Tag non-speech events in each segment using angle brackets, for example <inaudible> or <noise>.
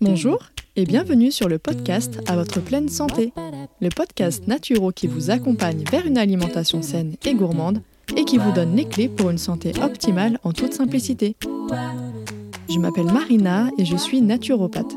Bonjour et bienvenue sur le podcast À votre pleine santé, le podcast naturo qui vous accompagne vers une alimentation saine et gourmande et qui vous donne les clés pour une santé optimale en toute simplicité. Je m'appelle Marina et je suis naturopathe.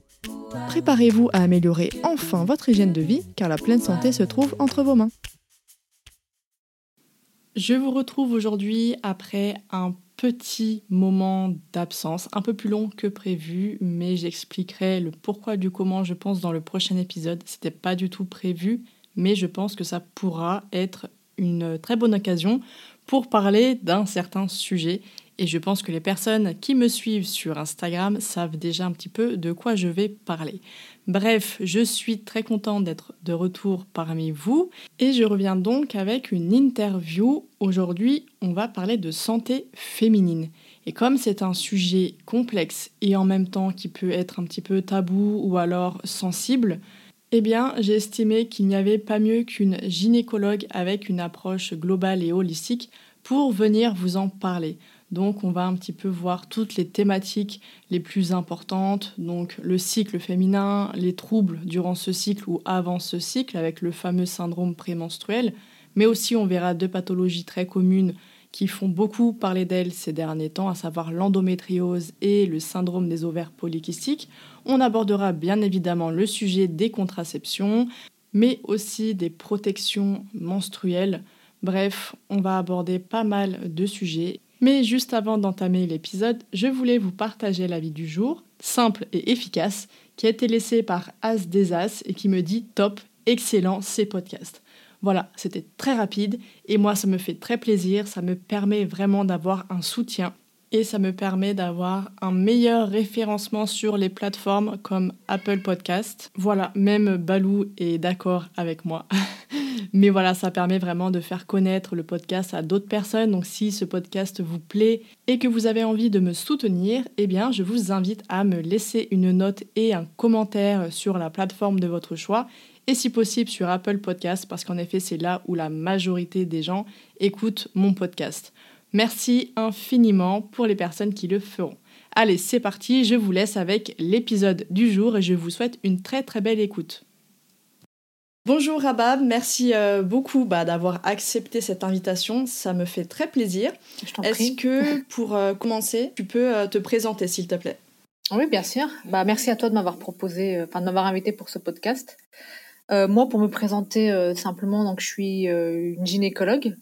Préparez-vous à améliorer enfin votre hygiène de vie car la pleine santé se trouve entre vos mains. Je vous retrouve aujourd'hui après un petit moment d'absence, un peu plus long que prévu, mais j'expliquerai le pourquoi du comment je pense dans le prochain épisode. C'était pas du tout prévu, mais je pense que ça pourra être une très bonne occasion pour parler d'un certain sujet. Et je pense que les personnes qui me suivent sur Instagram savent déjà un petit peu de quoi je vais parler. Bref, je suis très contente d'être de retour parmi vous et je reviens donc avec une interview. Aujourd'hui, on va parler de santé féminine. Et comme c'est un sujet complexe et en même temps qui peut être un petit peu tabou ou alors sensible, eh bien, j'ai estimé qu'il n'y avait pas mieux qu'une gynécologue avec une approche globale et holistique pour venir vous en parler. Donc, on va un petit peu voir toutes les thématiques les plus importantes, donc le cycle féminin, les troubles durant ce cycle ou avant ce cycle avec le fameux syndrome prémenstruel, mais aussi on verra deux pathologies très communes qui font beaucoup parler d'elles ces derniers temps, à savoir l'endométriose et le syndrome des ovaires polykystiques. On abordera bien évidemment le sujet des contraceptions, mais aussi des protections menstruelles. Bref, on va aborder pas mal de sujets. Mais juste avant d'entamer l'épisode, je voulais vous partager l'avis du jour, simple et efficace, qui a été laissé par As des As et qui me dit top, excellent ces podcasts. Voilà, c'était très rapide et moi ça me fait très plaisir, ça me permet vraiment d'avoir un soutien et ça me permet d'avoir un meilleur référencement sur les plateformes comme Apple Podcast. Voilà, même Balou est d'accord avec moi. <laughs> Mais voilà, ça permet vraiment de faire connaître le podcast à d'autres personnes. Donc si ce podcast vous plaît et que vous avez envie de me soutenir, eh bien je vous invite à me laisser une note et un commentaire sur la plateforme de votre choix et si possible sur Apple Podcast parce qu'en effet c'est là où la majorité des gens écoutent mon podcast. Merci infiniment pour les personnes qui le feront. Allez, c'est parti, je vous laisse avec l'épisode du jour et je vous souhaite une très très belle écoute. Bonjour Rabab, merci euh, beaucoup bah, d'avoir accepté cette invitation, ça me fait très plaisir. Est-ce que pour euh, commencer, tu peux euh, te présenter s'il te plaît? Oui, bien sûr. Bah, merci à toi de m'avoir proposé, enfin de m'avoir invité pour ce podcast. moi, pour me présenter simplement, donc je suis une gynécologue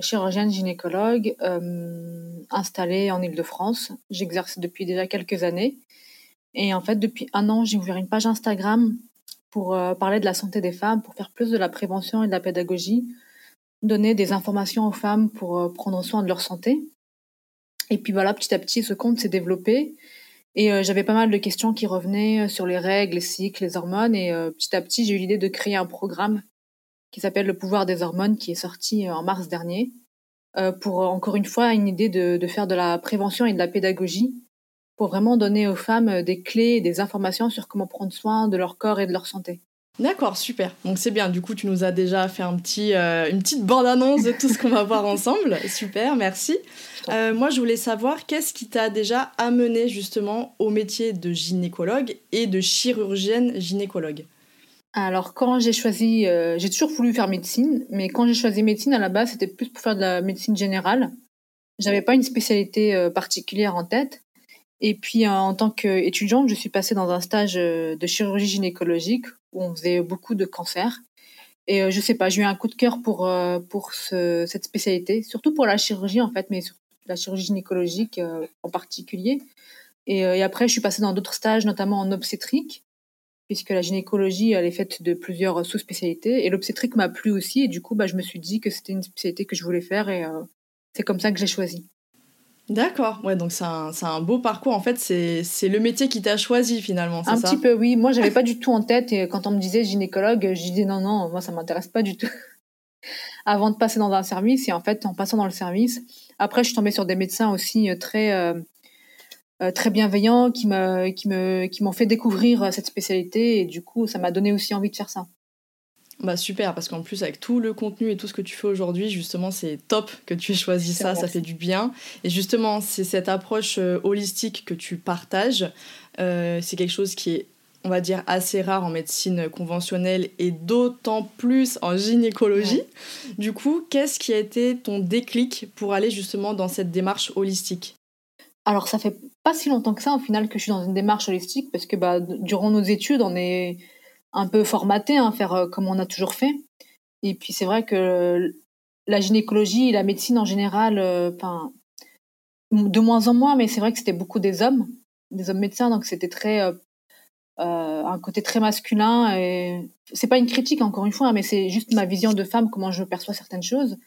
chirurgienne gynécologue euh, installée en Ile-de-France. J'exerce depuis déjà quelques années. Et en fait, depuis un an, j'ai ouvert une page Instagram pour euh, parler de la santé des femmes, pour faire plus de la prévention et de la pédagogie, donner des informations aux femmes pour prendre soin de leur santé. Et puis voilà, petit à petit, ce compte s'est développé. Et j'avais pas mal de questions qui revenaient sur les règles, les cycles, les hormones. Et petit à petit, j'ai eu l'idée de créer un programme qui s'appelle Le pouvoir des hormones, qui est sorti euh, en mars dernier, euh, pour euh, encore une fois une idée de, de, faire de la prévention et de la pédagogie, pour vraiment donner aux femmes des clés et des informations sur comment prendre soin de leur corps et de leur santé. D'accord, super. Donc c'est bien. Du coup, tu nous as déjà fait un petit, une petite bande-annonce de tout ce qu'on va voir <laughs> ensemble. Super, merci. moi, je voulais savoir qu'est-ce qui t'a déjà amené justement au métier de gynécologue et de chirurgienne gynécologue? Alors, quand j'ai choisi, euh, j'ai toujours voulu faire médecine, mais quand j'ai choisi médecine, à la base, c'était plus pour faire de la médecine générale. J'avais pas une spécialité euh, particulière en tête. Et puis, euh, en tant qu'étudiante, je suis passée dans un stage de chirurgie gynécologique où on faisait beaucoup de cancers. Et je sais pas, j'ai eu un coup de cœur pour, pour cette spécialité, surtout pour la chirurgie, en fait, mais la chirurgie gynécologique en particulier. Et, et après, je suis passée dans d'autres stages, notamment en obstétrique. Puisque la gynécologie, elle est faite de plusieurs sous-spécialités. Et l'obstétrique m'a plu aussi. Et du coup, bah, je me suis dit que c'était une spécialité que je voulais faire. Et euh, c'est comme ça que j'ai choisi. D'accord, ouais, donc c'est un, un, beau parcours. En fait, c'est le métier qui t'a choisi finalement, Un petit peu, oui. Moi, j'avais pas du tout en tête. Et quand on me disait gynécologue, je disais non, non, moi, ça m'intéresse pas du tout. <laughs> Avant de passer dans un service, et en fait, en passant dans le service, après, je suis tombée sur des médecins aussi euh, très, euh, très bienveillants qui me, qui me, qui m'ont fait découvrir cette spécialité. Et du coup, ça m'a donné aussi envie de faire ça. Bah super, parce qu'en plus avec tout le contenu et tout ce que tu fais aujourd'hui, justement, c'est top que tu aies choisi ça, ça fait du bien. Et justement, c'est cette approche euh, holistique que tu partages. Euh, c'est quelque chose qui est, on va dire, assez rare en médecine conventionnelle et d'autant plus en gynécologie. Du coup, qu'est-ce qui a été ton déclic pour aller justement dans cette démarche holistique? Alors, ça fait pas si longtemps que ça, au final, que je suis dans une démarche holistique, parce que bah, durant nos études, on est un peu formaté, hein, faire euh, comme on a toujours fait. Et puis c'est vrai que la gynécologie et la médecine en général, euh, de moins en moins, mais c'est vrai que c'était beaucoup des hommes, des hommes médecins, donc c'était très euh, un côté très masculin. Et c'est pas une critique encore une fois, hein, mais c'est juste ma vision de femme, comment je perçois certaines choses.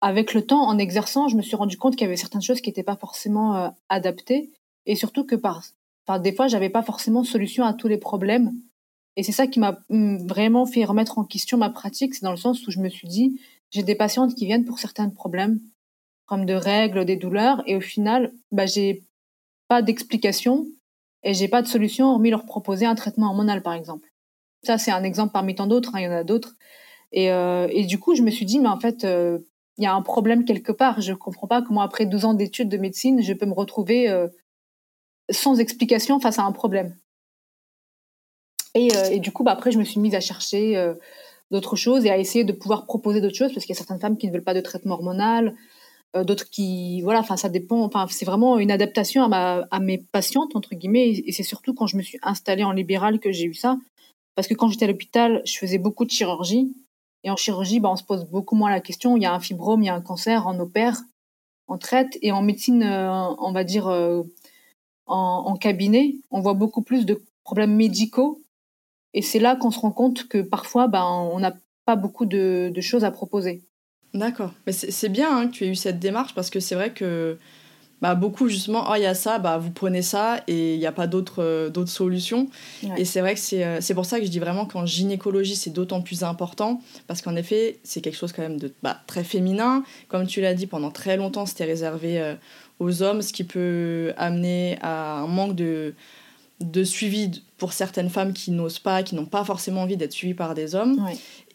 Avec le temps, en exerçant, je me suis rendu compte qu'il y avait certaines choses qui n'étaient pas forcément adaptées, et surtout que par, enfin, des fois, j'avais pas forcément solution à tous les problèmes et c'est ça qui m'a mm, vraiment fait remettre en question ma pratique. C'est dans le sens où je me suis dit, j'ai des patientes qui viennent pour certains problèmes, comme de règles, des douleurs, et au final, bah, j'ai pas d'explication et j'ai pas de solution hormis leur proposer un traitement hormonal, par exemple. Ça, c'est un exemple parmi tant d'autres. Hein, il y en a d'autres. Et, euh, et, du coup, je me suis dit, mais en fait, euh, il y a un problème quelque part. Je comprends pas comment, après 12 ans d'études de médecine, je peux me retrouver euh, sans explication face à un problème. Euh, et, du coup, bah, après, je me suis mise à chercher euh, d'autres choses et à essayer de pouvoir proposer d'autres choses parce qu'il y a certaines femmes qui ne veulent pas de traitement hormonal, euh, d'autres qui, voilà, enfin, ça dépend. Enfin, c'est vraiment une adaptation à, à mes patientes entre guillemets. Et, c'est surtout quand je me suis installée en libéral que j'ai eu ça, parce que quand j'étais à l'hôpital, je faisais beaucoup de chirurgie. En chirurgie, bah, on se pose beaucoup moins la question. Il y a un fibrome, il y a un cancer, on opère, on traite. Et en médecine, on va dire en, en cabinet, on voit beaucoup plus de problèmes médicaux et c'est là qu'on se rend compte que parfois, ben, on n'a pas beaucoup de, choses à proposer. D'accord. Mais c'est bien hein, que tu aies eu cette démarche parce que c'est vrai que bah, beaucoup, justement, oh, il y a ça, bah, vous prenez ça et il n'y a pas d'autres euh, d'autres solutions. Et c'est vrai que euh, c'est pour ça que je dis vraiment qu'en gynécologie, c'est d'autant plus important parce qu'en effet, c'est quelque chose quand même de bah, très féminin. Comme tu l'as dit, pendant très longtemps, c'était réservé euh, aux hommes, ce qui peut amener à un manque de de suivi pour certaines femmes qui n'osent pas, qui n'ont pas forcément envie d'être suivies par des hommes.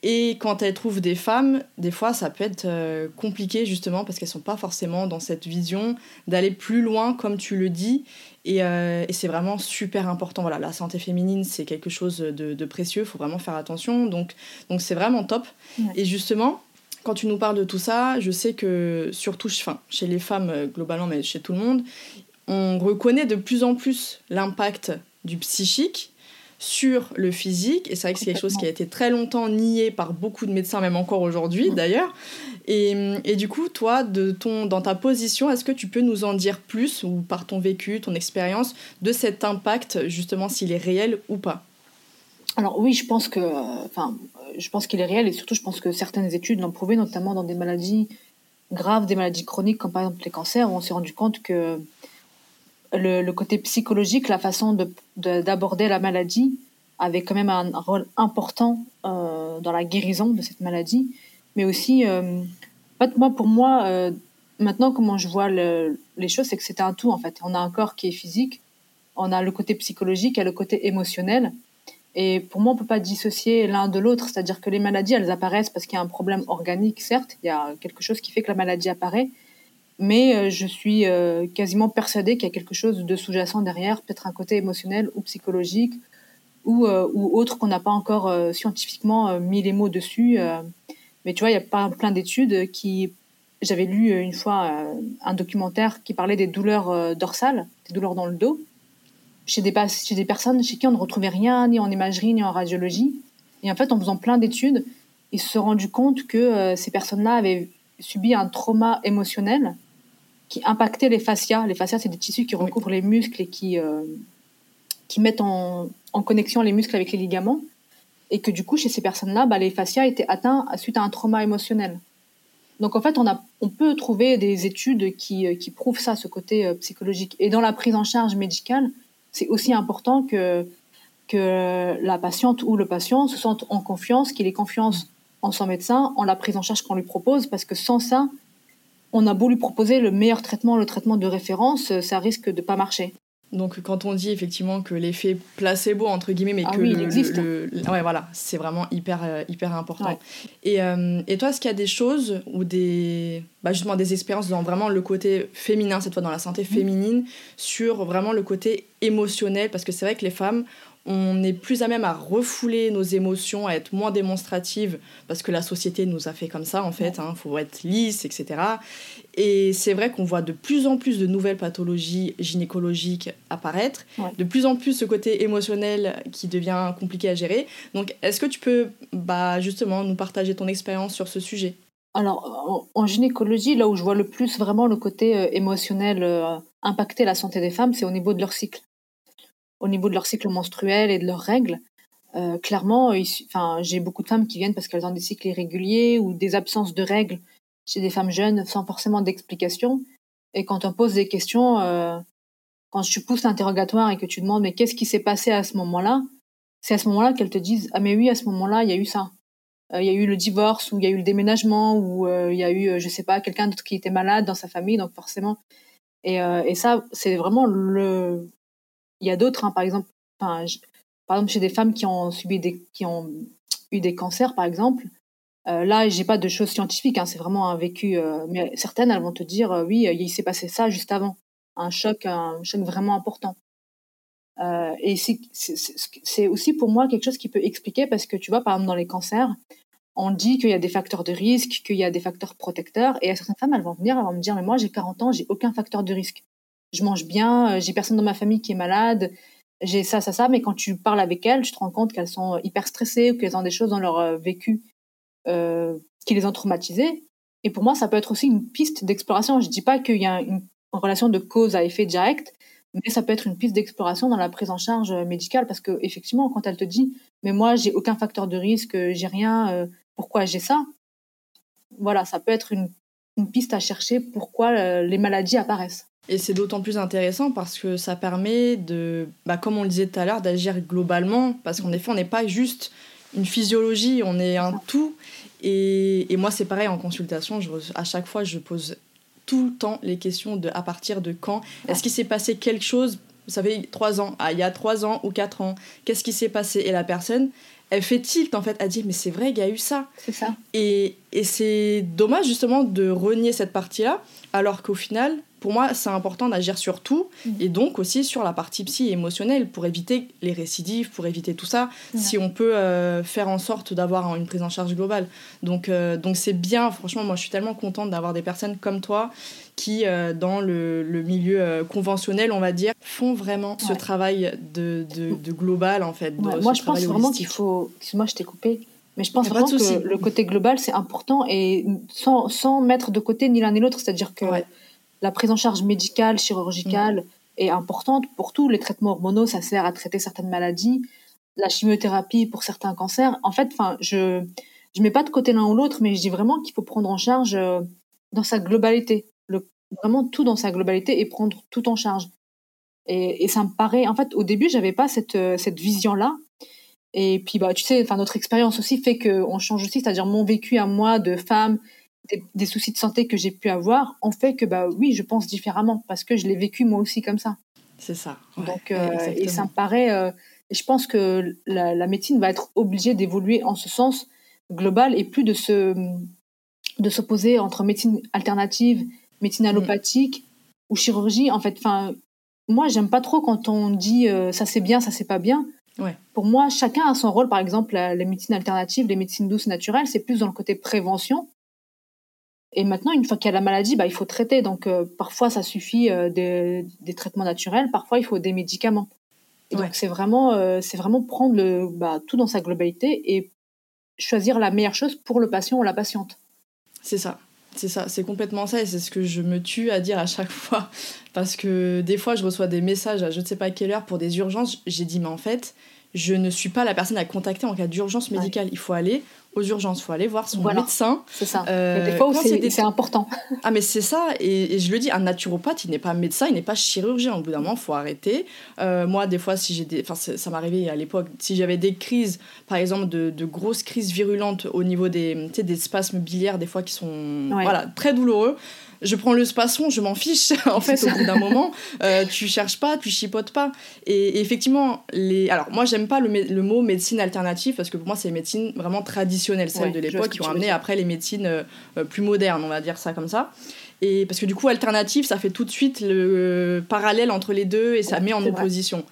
Et quand elles trouvent des femmes, des fois, ça peut être euh, compliqué justement parce qu'elles sont pas forcément dans cette vision d'aller plus loin, comme tu le dis. Et, euh, c'est vraiment super important. Voilà, la santé féminine, c'est quelque chose de, précieux. Il faut vraiment faire attention. Donc, donc c'est vraiment top. Et justement, quand tu nous parles de tout ça, je sais que surtout, enfin, chez les femmes euh, globalement, mais chez tout le monde, on reconnaît de plus en plus l'impact du psychique sur le physique. Et c'est vrai que c'est quelque chose qui a été très longtemps nié par beaucoup de médecins, même encore aujourd'hui d'ailleurs. Et, du coup, toi, de ton, dans ta position, est-ce que tu peux nous en dire plus, ou par ton vécu, ton expérience, de cet impact, justement, s'il est réel ou pas? Alors oui, je pense que, enfin, je pense qu'il est réel, et surtout, je pense que certaines études l'ont prouvé, notamment dans des maladies graves, des maladies chroniques, comme par exemple les cancers, où on s'est rendu compte que le, côté psychologique, la façon d'aborder la maladie avait quand même un rôle important euh, dans la guérison de cette maladie. Mais aussi, euh, moi, pour moi, euh, maintenant, comment je vois les choses, c'est que c'est un tout, en fait. On a un corps qui est physique, on a le côté psychologique et le côté émotionnel. Et pour moi, on ne peut pas dissocier l'un de l'autre. C'est-à-dire que les maladies, elles apparaissent parce qu'il y a un problème organique, certes. Il y a quelque chose qui fait que la maladie apparaît mais euh, je suis euh, quasiment persuadée qu'il y a quelque chose de sous-jacent derrière, peut-être un côté émotionnel ou psychologique ou, euh, ou autre qu'on n'a pas encore scientifiquement mis les mots dessus. mais tu vois, il y a pas plein d'études qui... J'avais lu une fois un documentaire qui parlait des douleurs dorsales, des douleurs dans le dos, chez des, chez des personnes chez qui on ne retrouvait rien, ni en imagerie, ni en radiologie. Et en fait, en faisant plein d'études, ils se sont rendus compte que ces personnes-là avaient subi un trauma émotionnel qui impactait les fascias. Les fascias, c'est des tissus qui recouvrent les muscles et qui, euh, qui mettent en, connexion les muscles avec les ligaments. Et que du coup, chez ces personnes-là, bah, les fascias étaient atteints suite à un trauma émotionnel. Donc en fait, on, a, on peut trouver des études qui, qui prouvent ça, ce côté euh, psychologique. Et dans la prise en charge médicale, c'est aussi important que, que la patiente ou le patient se sente en confiance, qu'il ait confiance en son médecin, en la prise en charge qu'on lui propose, parce que sans ça, on a beau lui proposer le meilleur traitement, le traitement de référence, euh, ça risque de pas marcher. Donc quand on dit effectivement que l'effet placebo entre guillemets, mais ah que oui, le, il existe. ouais voilà, c'est vraiment hyper euh, hyper important. Et, euh, et, toi, est-ce qu'il y a des choses ou des bah justement des expériences dans vraiment le côté féminin cette fois dans la santé mmh. féminine sur vraiment le côté émotionnel? Parce que c'est vrai que les femmes on est plus à même à refouler nos émotions, à être moins démonstrative, parce que la société nous a fait comme ça, en fait, il hein, faut être lisse, etc. Et c'est vrai qu'on voit de plus en plus de nouvelles pathologies gynécologiques apparaître, de plus en plus ce côté émotionnel qui devient compliqué à gérer. Donc, est-ce que tu peux bah, justement nous partager ton expérience sur ce sujet? Alors, en, gynécologie, là où je vois le plus vraiment le côté euh, émotionnel euh, impacter la santé des femmes, c'est au niveau de leur cycle au niveau de leur cycle menstruel et de leurs règles. Euh, clairement, enfin, j'ai beaucoup de femmes qui viennent parce qu'elles ont des cycles irréguliers ou des absences de règles chez des femmes jeunes sans forcément d'explication. Et quand on pose des questions, euh, quand tu pousses l'interrogatoire et que tu demandes mais qu'est-ce qui s'est passé à ce moment-là, c'est à ce moment-là qu'elles te disent ah mais oui à ce moment-là il y a eu ça, euh, il y a eu le divorce ou il y a eu le déménagement ou il y a eu je sais pas quelqu'un d'autre qui était malade dans sa famille donc forcément et, et ça c'est vraiment le il y a d'autres, hein, par exemple, par exemple chez des femmes qui ont subi qui ont eu des cancers, par exemple. Euh, là, j'ai pas de choses scientifiques, hein, c'est vraiment un vécu. Euh, mais certaines, elles vont te dire, euh, oui, il s'est passé ça juste avant, un choc, un choc vraiment important. Euh, et c'est aussi pour moi quelque chose qui peut expliquer parce que tu vois, par exemple, dans les cancers, on dit qu'il y a des facteurs de risque, qu'il y a des facteurs protecteurs, et certaines femmes, elles vont venir, elles vont me dire, mais moi, j'ai 40 ans, j'ai aucun facteur de risque je mange bien, euh, j'ai personne dans ma famille qui est malade, j'ai ça, ça, ça. Mais quand tu parles avec elles, tu te rends compte qu'elles sont hyper stressées ou qu'elles ont des choses dans leur euh, vécu euh, qui les ont traumatisées. Et pour moi, ça peut être aussi une piste d'exploration. Je dis pas qu'il y a une, relation de cause à effet direct, mais ça peut être une piste d'exploration dans la prise en charge médicale parce que effectivement, quand elle te dit, mais moi, j'ai aucun facteur de risque, j'ai rien, pourquoi j'ai ça? Voilà, ça peut être une piste à chercher pourquoi les maladies apparaissent. Et c'est d'autant plus intéressant parce que ça permet de, bah, comme on le disait tout à l'heure, d'agir globalement. Parce qu'en effet, on n'est pas juste une physiologie, on est un tout. Et, et moi, c'est pareil en consultation. Je, à chaque fois, je pose tout le temps les questions de à partir de quand Est-ce qu'il s'est passé quelque chose Ça fait trois ans. Ah, il y a trois ans ou quatre ans. Qu'est-ce qui s'est passé? Et la personne, elle fait tilt en fait à dire mais c'est vrai il y a eu ça. C'est ça. Et, et c'est dommage justement de renier cette partie-là alors qu'au final pour moi, c'est important d'agir sur tout mm. et donc aussi sur la partie psy émotionnelle pour éviter les récidives, pour éviter tout ça, si on peut euh, faire en sorte d'avoir une prise en charge globale. Donc, euh, donc c'est bien, franchement, moi je suis tellement contente d'avoir des personnes comme toi qui, euh, dans le, le milieu conventionnel, on va dire, font vraiment ce travail de, de, de, global en fait. moi je pense vraiment qu'il faut. Excuse-moi, je t'ai coupé. Mais je pense vraiment que le côté global, c'est important et sans, sans mettre de côté ni l'un ni l'autre. C'est-à-dire que la prise en charge médicale, chirurgicale mm. est importante pour tout. Les traitements hormonaux, ça sert à traiter certaines maladies. La chimiothérapie pour certains cancers. En fait, enfin, je je mets pas de côté l'un ou l'autre, mais je dis vraiment qu'il faut prendre en charge euh, dans sa globalité, le, vraiment tout dans sa globalité et prendre tout en charge. Et, et ça me paraît, en fait, au début, j'avais pas cette euh, cette vision là. Et puis, bah, tu sais, enfin, notre expérience aussi fait qu'on change aussi, c'est-à-dire mon vécu à moi de femme des, soucis de santé que j'ai pu avoir ont fait que bah oui, je pense différemment parce que je l'ai vécu moi aussi comme ça. C'est ça. Donc euh, et ça me paraît. Euh, je pense que la, médecine va être obligée d'évoluer en ce sens global et plus de se de s'opposer entre médecine alternative, médecine mm. allopathique ou chirurgie. En fait, enfin, moi j'aime pas trop quand on dit euh, ça c'est bien, ça c'est pas bien. Ouais. Pour moi, chacun a son rôle. Par exemple, les médecines alternatives, les médecines douces naturelles, c'est plus dans le côté prévention et maintenant, une fois qu'il y a la maladie, bah, il faut traiter. Donc, euh, parfois, ça suffit euh, des, des, traitements naturels, parfois, il faut des médicaments. Donc, c'est vraiment, euh, c'est vraiment prendre le, bah, tout dans sa globalité et choisir la meilleure chose pour le patient ou la patiente. C'est ça. C'est ça, c'est complètement ça et c'est ce que je me tue à dire à chaque <laughs> fois. Parce que des fois, je reçois des messages à je ne sais pas quelle heure pour des urgences. J'ai dit, mais en fait, je ne suis pas la personne à contacter en cas d'urgence médicale. Il faut aller aux urgences, il faut aller voir son médecin. C'est ça. Euh, des fois c'est important. Ah mais c'est ça, et, je le dis, un naturopathe, il n'est pas médecin, il n'est pas chirurgien. Au bout d'un moment, il faut arrêter. Euh, moi, des fois, si j'ai des... Enfin, ça m'arrivait à l'époque, si j'avais des crises, par exemple, de, de, grosses crises virulentes au niveau des, des spasmes biliaires, des fois qui sont voilà, très douloureux, je prends le spasson, je m'en fiche. <laughs> en fait, au bout d'un moment, euh, tu cherches pas, tu chipotes pas. Et, effectivement, les. Alors, moi, j'aime pas le, le, mot médecine alternative parce que pour moi, c'est les médecines vraiment traditionnelles, celles de l'époque, qui ont amené après les médecines euh, euh, plus modernes, on va dire ça comme ça. Et parce que du coup, alternative, ça fait tout de suite le parallèle entre les deux et ça met en opposition.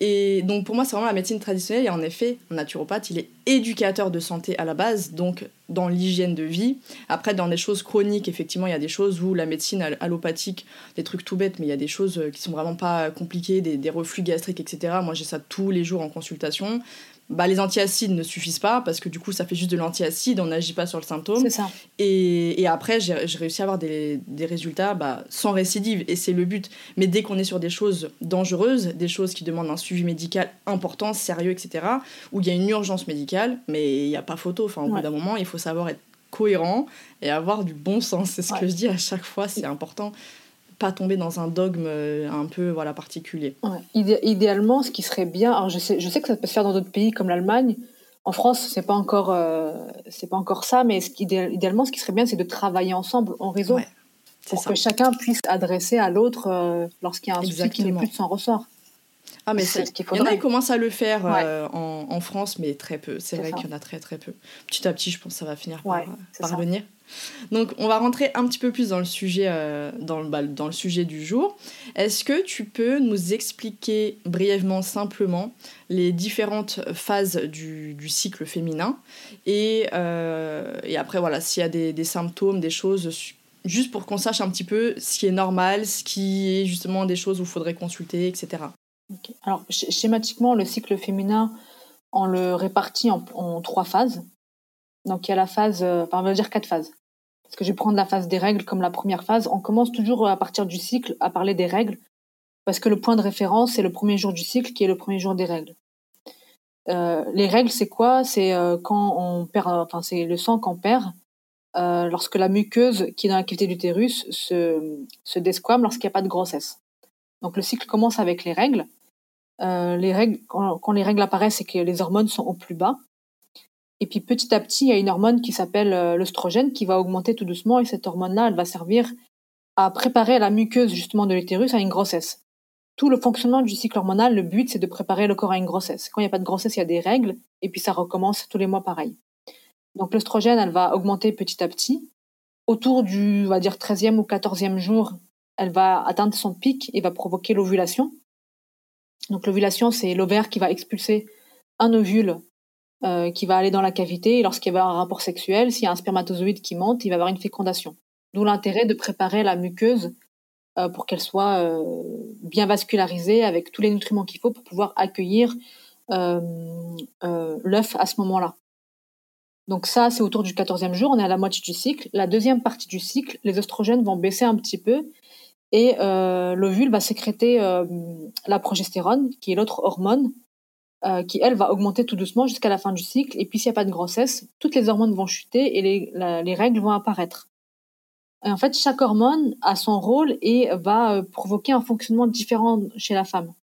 Et donc pour moi, c'est vraiment la médecine traditionnelle. Et en effet, un naturopathe, il est éducateur de santé à la base, donc dans l'hygiène de vie. Après, dans des choses chroniques, effectivement, il y a des choses où la médecine allopathique, des trucs tout bêtes, mais il y a des choses euh, qui sont vraiment pas compliquées, des, des reflux gastriques, etc. Moi, j'ai ça tous les jours en consultation bah, les antiacides ne suffisent pas parce que du coup ça fait juste de l'antiacide, on n'agit pas sur le symptôme. C'est ça. Et, et après j'ai réussi à avoir des, des résultats bah, sans récidive et c'est le but. Mais dès qu'on est sur des choses dangereuses, des choses qui demandent un suivi médical important, sérieux, etc., où il y a une urgence médicale, mais il n'y a pas photo. Enfin, au bout d'un moment, il faut savoir être cohérent et avoir du bon sens. C'est ce que je dis à chaque fois, c'est important pas tomber dans un dogme euh, un peu voilà particulier. idéalement, ce qui serait bien, alors je sais, je sais que ça peut se faire dans d'autres pays comme l'Allemagne. En France, c'est pas encore, euh, c'est pas encore ça, mais ce idéalement, ce qui serait bien, c'est de travailler ensemble en réseau, pour que chacun puisse adresser à l'autre euh, lorsqu'il y a un souci qui n'est plus de son ressort. Ah, mais c'est Il y en a qui commencent à le faire en, en, France, mais très peu. C'est vrai qu'il y en a très très peu. Petit à petit, je pense que ça va finir par, par venir. Donc, on va rentrer un petit peu plus dans le sujet, euh, dans, bah, dans le sujet du jour. Est-ce que tu peux nous expliquer brièvement, simplement, les différentes phases du, du cycle féminin et, euh, et après, voilà, s'il y a des, des, symptômes, des choses, juste pour qu'on sache un petit peu ce qui est normal, ce qui est justement des choses où il faudrait consulter, etc. Alors, schématiquement, le cycle féminin, on le répartit en, trois phases. Donc, il y a la phase, euh, enfin, on va dire quatre phases parce que je vais prendre la phase des règles comme la première phase. On commence toujours à partir du cycle à parler des règles, parce que le point de référence, c'est le premier jour du cycle qui est le premier jour des règles. Euh, les règles, c'est quoi? C'est euh, quand on perd, enfin c'est le sang qu'on perd euh, lorsque la muqueuse qui est dans la cavité d'utérus se, se desquame lorsqu'il n'y a pas de grossesse. Donc le cycle commence avec les règles. Les règles, quand, les règles apparaissent, c'est que les hormones sont au plus bas. Et puis petit à petit, il y a une hormone qui s'appelle euh, qui va augmenter tout doucement et cette hormone-là, elle va servir à préparer la muqueuse justement de l'utérus à une grossesse. Tout le fonctionnement du cycle hormonal, le but, c'est de préparer le corps à une grossesse. Quand il n'y a pas de grossesse, il y a des règles et puis ça recommence tous les mois pareil. Donc l'œstrogène, elle va augmenter petit à petit. Autour du, on va dire, 13e ou 14e jour, elle va atteindre son pic et va provoquer l'ovulation. Donc l'ovulation, c'est l'ovaire qui va expulser un ovule euh, qui va aller dans la cavité. Et lorsqu'il va y avoir un rapport sexuel, s'il y a un spermatozoïde qui monte, il va y avoir une fécondation. D'où l'intérêt de préparer la muqueuse euh, pour qu'elle soit euh, bien vascularisée avec tous les nutriments qu'il faut pour pouvoir accueillir l'œuf à ce moment-là. Donc ça, c'est autour du 14e jour, on est à la moitié du cycle. La deuxième partie du cycle, les oestrogènes vont baisser un petit peu et l'ovule va sécréter la progestérone, qui est l'autre hormone euh, qui, elle, va augmenter tout doucement jusqu'à la fin du cycle. Et puis, s'il n'y a pas de grossesse, toutes les hormones vont chuter et les, les règles vont apparaître. Et en fait, chaque hormone a son rôle et va euh, provoquer un fonctionnement différent chez la femme,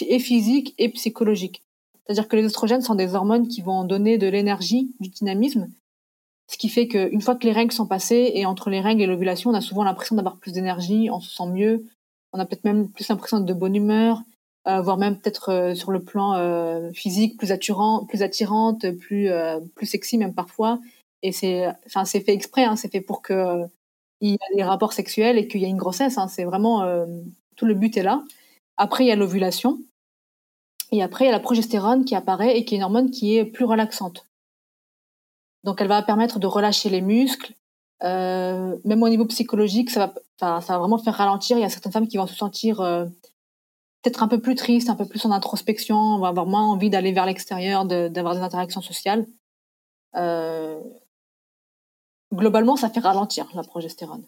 et physique et psychologique. C'est-à-dire que les oestrogènes sont des hormones qui vont donner de l'énergie, du dynamisme, ce qui fait qu'une fois que les règles sont passées, et entre les règles et l'ovulation, on a souvent l'impression d'avoir plus d'énergie, on se sent mieux, on a peut-être même plus l'impression de bonne humeur, euh, voire même peut-être euh, sur le plan euh, physique plus attirant, plus attirante, plus plus sexy même parfois. Et c'est, enfin, c'est fait exprès, hein, c'est fait pour que il y ait des rapports sexuels et qu'il y ait une grossesse. Hein, c'est vraiment tout le but est là. Après, il y a l'ovulation. Et après, il y a la progestérone qui apparaît et qui est une hormone qui est plus relaxante. Donc, elle va permettre de relâcher les muscles. Euh, même au niveau psychologique, ça va, ça va vraiment faire ralentir. Il y a certaines femmes qui vont se sentir peut-être un peu plus triste, un peu plus en introspection, on va avoir moins envie d'aller vers l'extérieur, d'avoir des interactions sociales. Euh, globalement, ça fait ralentir la progestérone.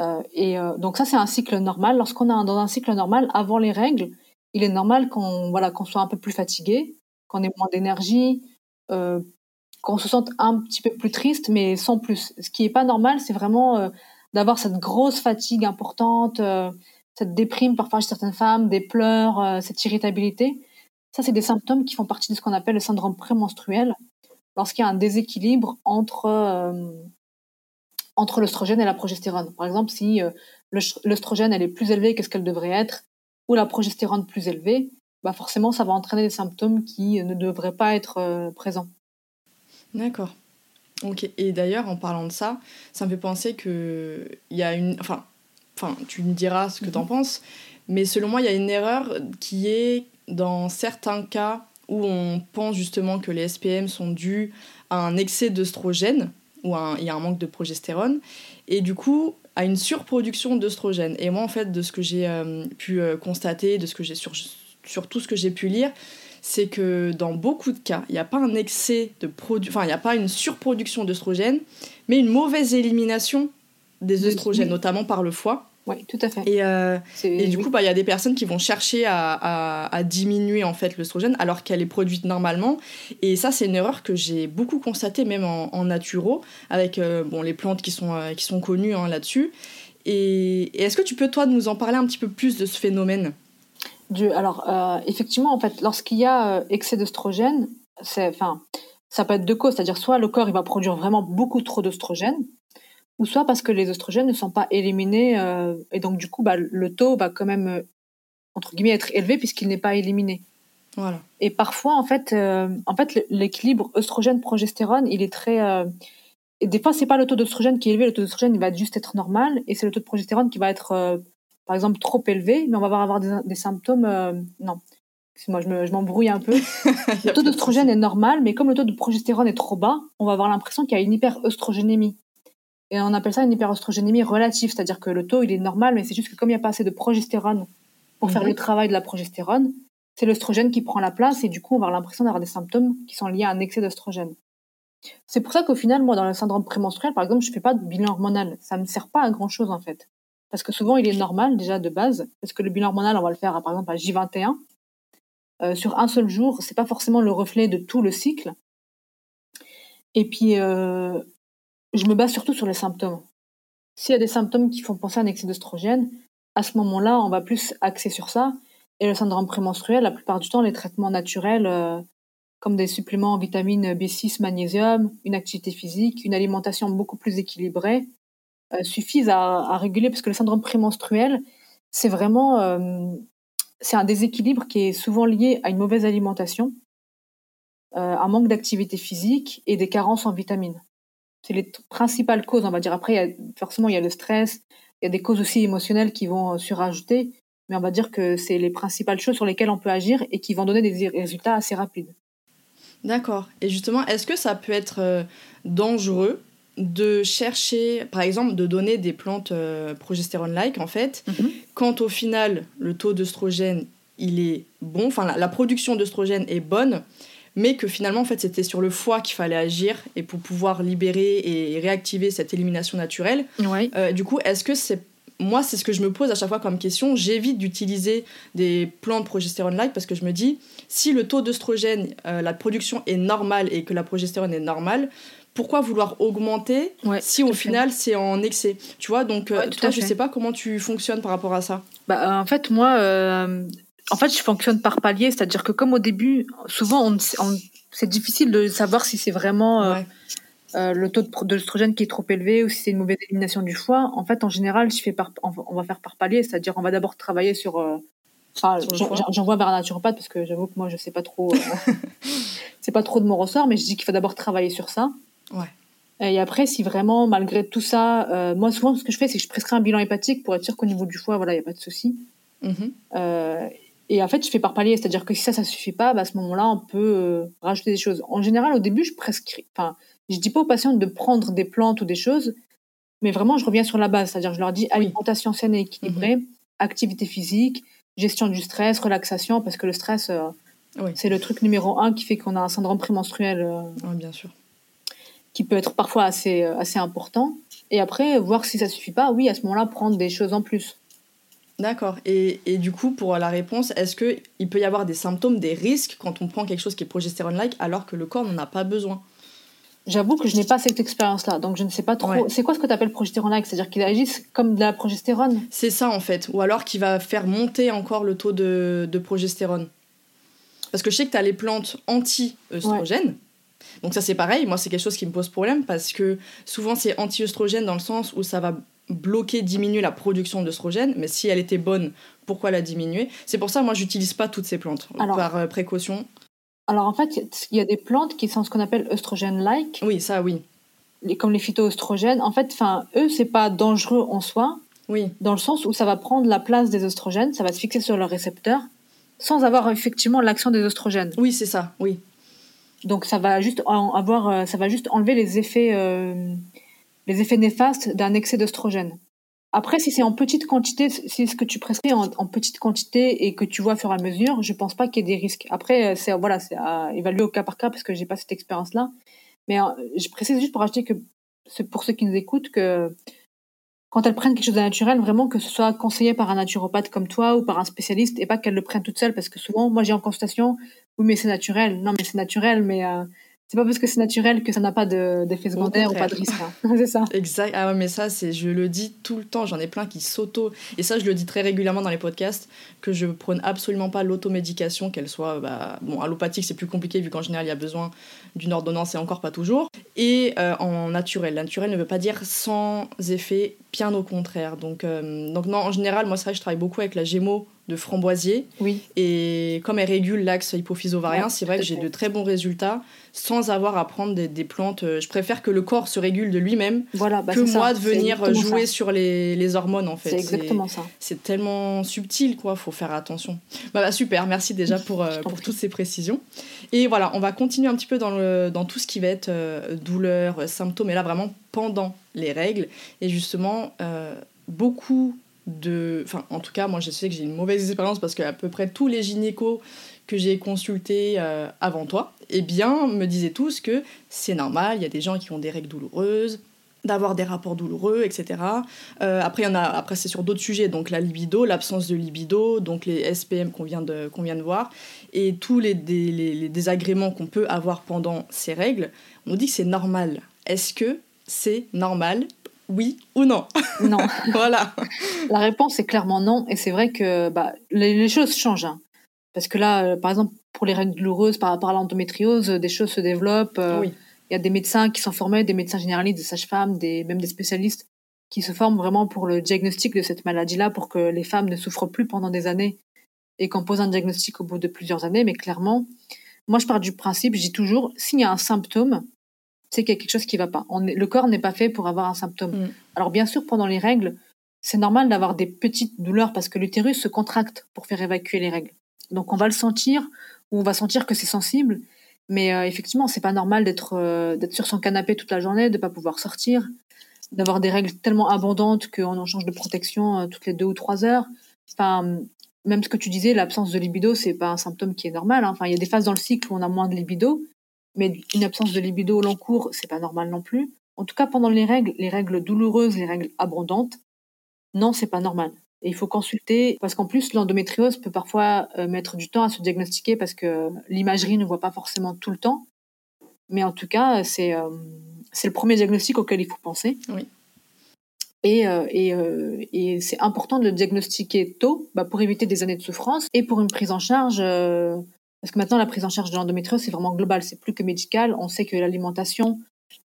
Euh, et euh, donc ça, c'est un cycle normal. Lorsqu'on est dans un cycle normal, avant les règles, il est normal qu'on voilà, qu'on soit un peu plus fatigué, qu'on ait moins d'énergie, euh, qu'on se sente un petit peu plus triste, mais sans plus. Ce qui n'est pas normal, c'est vraiment d'avoir cette grosse fatigue importante, cette déprime parfois chez certaines femmes, des pleurs, cette irritabilité. Ça, c'est des symptômes qui font partie de ce qu'on appelle le syndrome prémenstruel, lorsqu'il y a un déséquilibre entre entre l'œstrogène et la progestérone. Par exemple, si euh, l'œstrogène elle est plus élevée que ce qu'elle devrait être, ou la progestérone plus élevée, bah forcément ça va entraîner des symptômes qui ne devraient pas être euh, présents. D'accord. Ok. Et d'ailleurs, en parlant de ça, ça me fait penser que il y a une, enfin, enfin, tu me diras ce que tu en mhm. penses, mais selon moi, il y a une erreur qui est dans certains cas où on pense justement que les SPM sont dus à un excès d'œstrogène où il y a un manque de progestérone, et du coup à une surproduction d'œstrogène. Et moi, en fait, de ce que j'ai euh, pu euh, constater, de ce que j'ai sur, sur tout ce que j'ai pu lire, c'est que dans beaucoup de cas, il n'y a pas un excès de produit, enfin, il n'y a pas une surproduction d'œstrogène, mais une mauvaise élimination des œstrogènes, notamment par le foie. Oui, tout à fait. Et, euh, et du coup, bah, il y a des personnes qui vont chercher à, à, à diminuer en fait l'œstrogène alors qu'elle est produite normalement. Et ça, c'est une erreur que j'ai beaucoup constatée, même en, en naturo, avec euh, bon, les plantes qui sont, euh, qui sont connues hein, là-dessus. Et, est-ce que tu peux, toi, nous en parler un petit peu plus de ce phénomène? Du, Alors, effectivement, en fait, lorsqu'il y a excès d'œstrogène, enfin, ça peut être deux causes, c'est-à-dire soit le corps il va produire vraiment beaucoup trop d'œstrogène, ou soit parce que les oestrogènes ne sont pas éliminés euh, et donc du coup bah, le taux va quand même euh, entre guillemets être élevé puisqu'il n'est pas éliminé. Voilà. Et parfois en fait, euh, en fait l'équilibre œstrogène-progestérone il est très des fois c'est pas le taux d'œstrogène qui est élevé, le taux d'œstrogène il va juste être normal et c'est le taux de progestérone qui va être par exemple trop élevé, mais on va avoir des, des symptômes non. Excuse-moi, je m'embrouille un peu. <laughs> le taux d'œstrogène est normal, mais comme le taux de progestérone est trop bas, on va avoir l'impression qu'il y a une hyperœstrogénémie. Et on appelle ça une hyperostrogénémie relative, c'est-à-dire que le taux, il est normal, mais c'est juste que comme il n'y a pas assez de progestérone pour faire mhm. le travail de la progestérone, c'est l'œstrogène qui prend la place et du coup, on va avoir l'impression d'avoir des symptômes qui sont liés à un excès d'œstrogène. C'est pour ça qu'au final, moi, dans le syndrome prémenstruel, par exemple, je fais pas de bilan hormonal. Ça me sert pas à grand chose, en fait. Parce que souvent, il est normal, déjà, de base. Parce que le bilan hormonal, on va le faire, par exemple, à J21. Euh, sur un seul jour, c'est pas forcément le reflet de tout le cycle. Et puis, euh, je me base surtout sur les symptômes. S'il y a des symptômes qui font penser à un excès d'œstrogène, à ce moment-là, on va plus axer sur ça. Et le syndrome prémenstruel, la plupart du temps, les traitements naturels, euh, comme des suppléments en vitamines B6, magnésium, une activité physique, une alimentation beaucoup plus équilibrée, suffisent à, réguler, parce que le syndrome prémenstruel, c'est vraiment euh, c'est un déséquilibre qui est souvent lié à une mauvaise alimentation, un manque d'activité physique et des carences en vitamines c'est les principales causes, on va dire. Après, forcément, il y a le stress, il y a des causes aussi émotionnelles qui vont euh, surajouter, mais on va dire que c'est les principales choses sur lesquelles on peut agir et qui vont donner des résultats assez rapides. D'accord. Et justement, est-ce que ça peut être euh, dangereux de chercher, par exemple, de donner des plantes euh, progestérone-like, en fait, mhm. quand au final, le taux d'œstrogène, il est bon, enfin, la production d'œstrogène est bonne, mais que finalement, en fait, c'était sur le foie qu'il fallait agir et pour pouvoir libérer et réactiver cette élimination naturelle. Euh, du coup, est-ce que c'est moi, c'est ce que je me pose à chaque fois comme question. J'évite d'utiliser des plantes progestérone-like parce que je me dis, si le taux d'œstrogène, euh, la production est normale et que la progestérone est normale, pourquoi vouloir augmenter si au final c'est en excès Tu vois, donc euh, toi, je sais pas comment tu fonctionnes par rapport à ça. Bah, en fait, moi, en fait, je fonctionne par palier, c'est-à-dire que comme au début, souvent, c'est difficile de savoir si c'est vraiment euh, euh, le taux d'œstrogène qui est trop élevé ou si c'est une mauvaise élimination du foie. En fait, en général, je fais par, on va faire par palier, c'est-à-dire on va d'abord travailler sur. Euh, enfin, j'envoie vers un naturopathe parce que j'avoue que moi, je sais pas trop. <laughs> c'est pas trop de mon ressort, mais je dis qu'il faut d'abord travailler sur ça. Ouais. Et après, si vraiment, malgré tout ça, moi, souvent, ce que je fais, c'est que je prescris un bilan hépatique pour être sûr qu'au niveau du foie, voilà, il n'y a pas de souci. Mm-hmm. Et en fait, je fais par palier, c'est-à-dire que si ça, ça suffit pas, bah, à ce moment-là, on peut euh, rajouter des choses. En général, au début, je prescris, enfin, je dis pas aux patients de prendre des plantes ou des choses, mais vraiment, je reviens sur la base, c'est-à-dire, je leur dis alimentation saine et équilibrée, mhm. activité physique, gestion du stress, relaxation, parce que le stress, euh, c'est le truc numéro un qui fait qu'on a un syndrome prémenstruel. Euh. Oui, bien sûr. Qui peut être parfois assez, assez important. Et après, voir si ça suffit pas, oui, à ce moment-là, prendre des choses en plus. D'accord. Et, et, du coup, pour la réponse, est-ce qu'il peut y avoir des symptômes, des risques quand on prend quelque chose qui est progestérone-like alors que le corps n'en a pas besoin? J'avoue que je n'ai pas cette expérience-là, donc je ne sais pas trop. C'est quoi ce que tu appelles progestérone-like? C'est-à-dire qu'il agisse comme de la progestérone? C'est ça en fait. Ou alors qu'il va faire monter encore le taux de, de progestérone. Parce que je sais que tu as les plantes anti-œstrogènes. Donc ça c'est pareil, moi c'est quelque chose qui me pose problème parce que souvent c'est anti-œstrogène dans le sens où ça va bloquer, diminuer la production d'œstrogène, mais si elle était bonne, pourquoi la diminuer? C'est pour ça moi j'utilise pas toutes ces plantes par euh, précaution. Alors en fait, il y a des plantes qui sont ce qu'on appelle œstrogène-like. Oui, ça oui. comme les phytoœstrogènes. En fait, enfin eux c'est pas dangereux en soi. Oui. Dans le sens où ça va prendre la place des œstrogènes, ça va se fixer sur leur récepteur sans avoir effectivement l'action des œstrogènes. Oui, c'est ça, oui. Donc ça va juste avoir, euh, ça va juste enlever les effets, euh, les effets néfastes d'un excès d'œstrogène. Après, si c'est en petite quantité, si ce que tu prescris en, petite quantité et que tu vois au fur et à mesure, je pense pas qu'il y ait des risques. Après, euh, c'est voilà, c'est à évaluer au cas par cas parce que j'ai pas cette expérience-là. Mais je précise juste pour ajouter que pour ceux qui nous écoutent que quand elles prennent quelque chose de naturel, vraiment que ce soit conseillé par un naturopathe comme toi ou par un spécialiste et pas qu'elles le prennent toutes seules parce que souvent, moi j'ai en consultation, oui mais c'est naturel, non mais c'est naturel, mais euh, c'est pas parce que c'est naturel que ça n'a pas d'effet secondaire ou pas de risque. Hein. <laughs> c'est ça. Exact. Ah ouais, mais ça, c'est, je le dis tout le temps. J'en ai plein qui s'auto. Et ça, je le dis très régulièrement dans les podcasts que je prône absolument pas l'automédication, qu'elle soit. Bah, bon, allopathique, c'est plus compliqué vu qu'en général, il y a besoin d'une ordonnance et encore pas toujours. Et euh, en naturel. Naturel ne veut pas dire sans effet, bien au contraire. Donc, euh, donc non, en général, moi, c'est vrai que je travaille beaucoup avec la Gémeaux de framboisier. Oui. Et comme elle régule l'axe hypophyse-ovarien, c'est vrai que j'ai de très bons résultats sans avoir à prendre des, plantes. Euh, je préfère que le corps se régule de lui-même voilà, bah, que moi de venir jouer sur les, les, hormones en fait. C'est exactement ça. C'est tellement subtil quoi, faut faire attention. Bah, bah super, merci déjà <laughs> pour, euh, pour toutes ces précisions. Et voilà, on va continuer un petit peu dans, le, dans tout ce qui va être euh, douleur, symptômes, et là vraiment pendant les règles. Et justement, beaucoup Enfin, en tout cas, moi je sais que j'ai une mauvaise expérience parce qu'à peu près tous les gynécos que j'ai consultés euh, avant toi, eh bien, me disaient tous que c'est normal, il y a des gens qui ont des règles douloureuses, d'avoir des rapports douloureux, etc. Euh, après, a, après c'est sur d'autres sujets, donc la libido, l'absence de libido, donc les SPM qu'on vient, de, vient de voir, et tous les, les désagréments qu'on peut avoir pendant ces règles. On nous dit que c'est normal. Est-ce que c'est normal oui ou non Non. <laughs> voilà. La réponse est clairement non. Et c'est vrai que bah, les, choses changent. Hein. Parce que là, euh, par exemple, pour les règles douloureuses par rapport à l'endométriose, des choses se développent. Euh, il y a des médecins qui sont formés, des médecins généralistes, des sages-femmes, des, même des spécialistes qui se forment vraiment pour le diagnostic de cette maladie-là, pour que les femmes ne souffrent plus pendant des années et qu'on pose un diagnostic au bout de plusieurs années. Mais clairement, moi, je pars du principe, je dis toujours, s'il y a un symptôme, c'est qu'il y a quelque chose qui ne va pas. On le corps n'est pas fait pour avoir un symptôme. Mm. Alors bien sûr, pendant les règles, c'est normal d'avoir des petites douleurs parce que l'utérus se contracte pour faire évacuer les règles. Donc on va le sentir ou on va sentir que c'est sensible, mais euh, effectivement, c'est pas normal d'être euh, d'être sur son canapé toute la journée, de pas pouvoir sortir, d'avoir des règles tellement abondantes qu'on en change de protection euh, toutes les deux ou trois heures. Enfin, même ce que tu disais, l'absence de libido, c'est pas un symptôme qui est normal. Hein. Enfin, il y a des phases dans le cycle où on a moins de libido, mais une absence de libido au long cours, c'est pas normal non plus. En tout cas, pendant les règles, les règles douloureuses, les règles abondantes, non, c'est pas normal. Et il faut consulter parce qu'en plus, l'endométriose peut parfois euh, mettre du temps à se diagnostiquer parce que l'imagerie ne voit pas forcément tout le temps. Mais en tout cas, c'est euh, le premier diagnostic auquel il faut penser. Oui. Et, euh, et, et c'est important de le diagnostiquer tôt bah, pour éviter des années de souffrance et pour une prise en charge parce que maintenant, la prise en charge de l'endométriose, c'est vraiment global, c'est plus que médical. On sait que l'alimentation,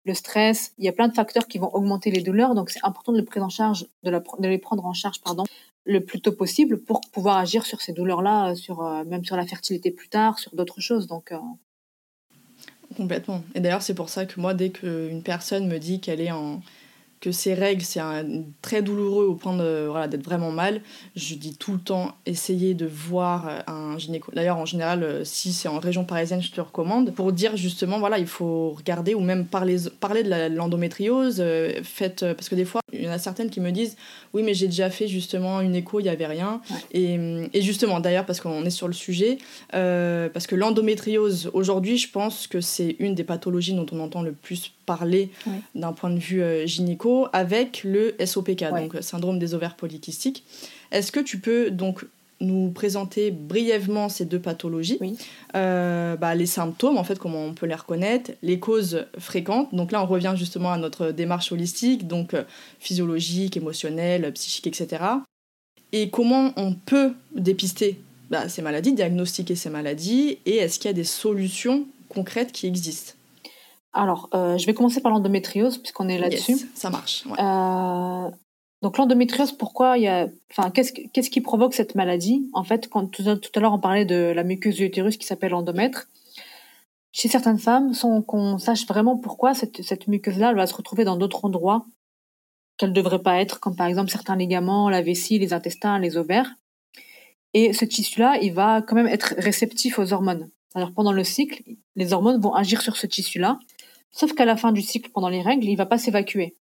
le stress, il y a plein de facteurs qui vont augmenter les douleurs. Donc, c'est important de, le en charge, de, les prendre en charge pardon, le plus tôt possible pour pouvoir agir sur ces douleurs-là, sur, euh, même sur la fertilité plus tard, sur d'autres choses. Donc, euh, Complètement. Et d'ailleurs, c'est pour ça que moi, dès qu'une personne me dit qu'elle est en, que ces règles, c'est très douloureux au point de, voilà, d'être vraiment mal, je dis tout le temps, essayez de voir euh, un gynéco. D'ailleurs, en général, euh, si c'est en région parisienne, je te recommande, pour dire justement, voilà, il faut regarder ou même parler, parler de l'endométriose. Euh, faites, parce que des fois, il y en a certaines qui me disent, oui, mais j'ai déjà fait justement une écho, il n'y avait rien. Et, et, justement, d'ailleurs, parce qu'on est sur le sujet, parce que l'endométriose, aujourd'hui, je pense que c'est une des pathologies dont on entend le plus parler d'un point de vue gynéco avec le SOPK, donc syndrome des ovaires polykystiques. Est-ce que tu peux donc nous présenter brièvement ces deux pathologies, euh, bah, les symptômes, en fait, comment on peut les reconnaître, les causes fréquentes. Donc là, on revient justement à notre démarche holistique, donc euh, physiologique, émotionnelle, psychique, etc. Et comment on peut dépister bah, ces maladies, diagnostiquer ces maladies, et est-ce qu'il y a des solutions concrètes qui existent? Alors, euh, je vais commencer par l'endométriose, puisqu'on est là-dessus. ça marche. Euh, donc, l'endométriose, pourquoi il y a. Enfin, qu'est-ce qui provoque cette maladie? En fait, quand tout, à l'heure, on parlait de la muqueuse du utérus qui s'appelle l'endomètre. Chez certaines femmes, sans qu'on sache vraiment pourquoi cette, cette muqueuse-là, elle va se retrouver dans d'autres endroits qu'elle ne devrait pas être, comme par exemple certains ligaments, la vessie, les intestins, les ovaires. Et ce tissu-là, il va quand même être réceptif aux hormones. Alors pendant le cycle, les hormones vont agir sur ce tissu-là Sauf qu'à la fin du cycle, pendant les règles, il va pas s'évacuer.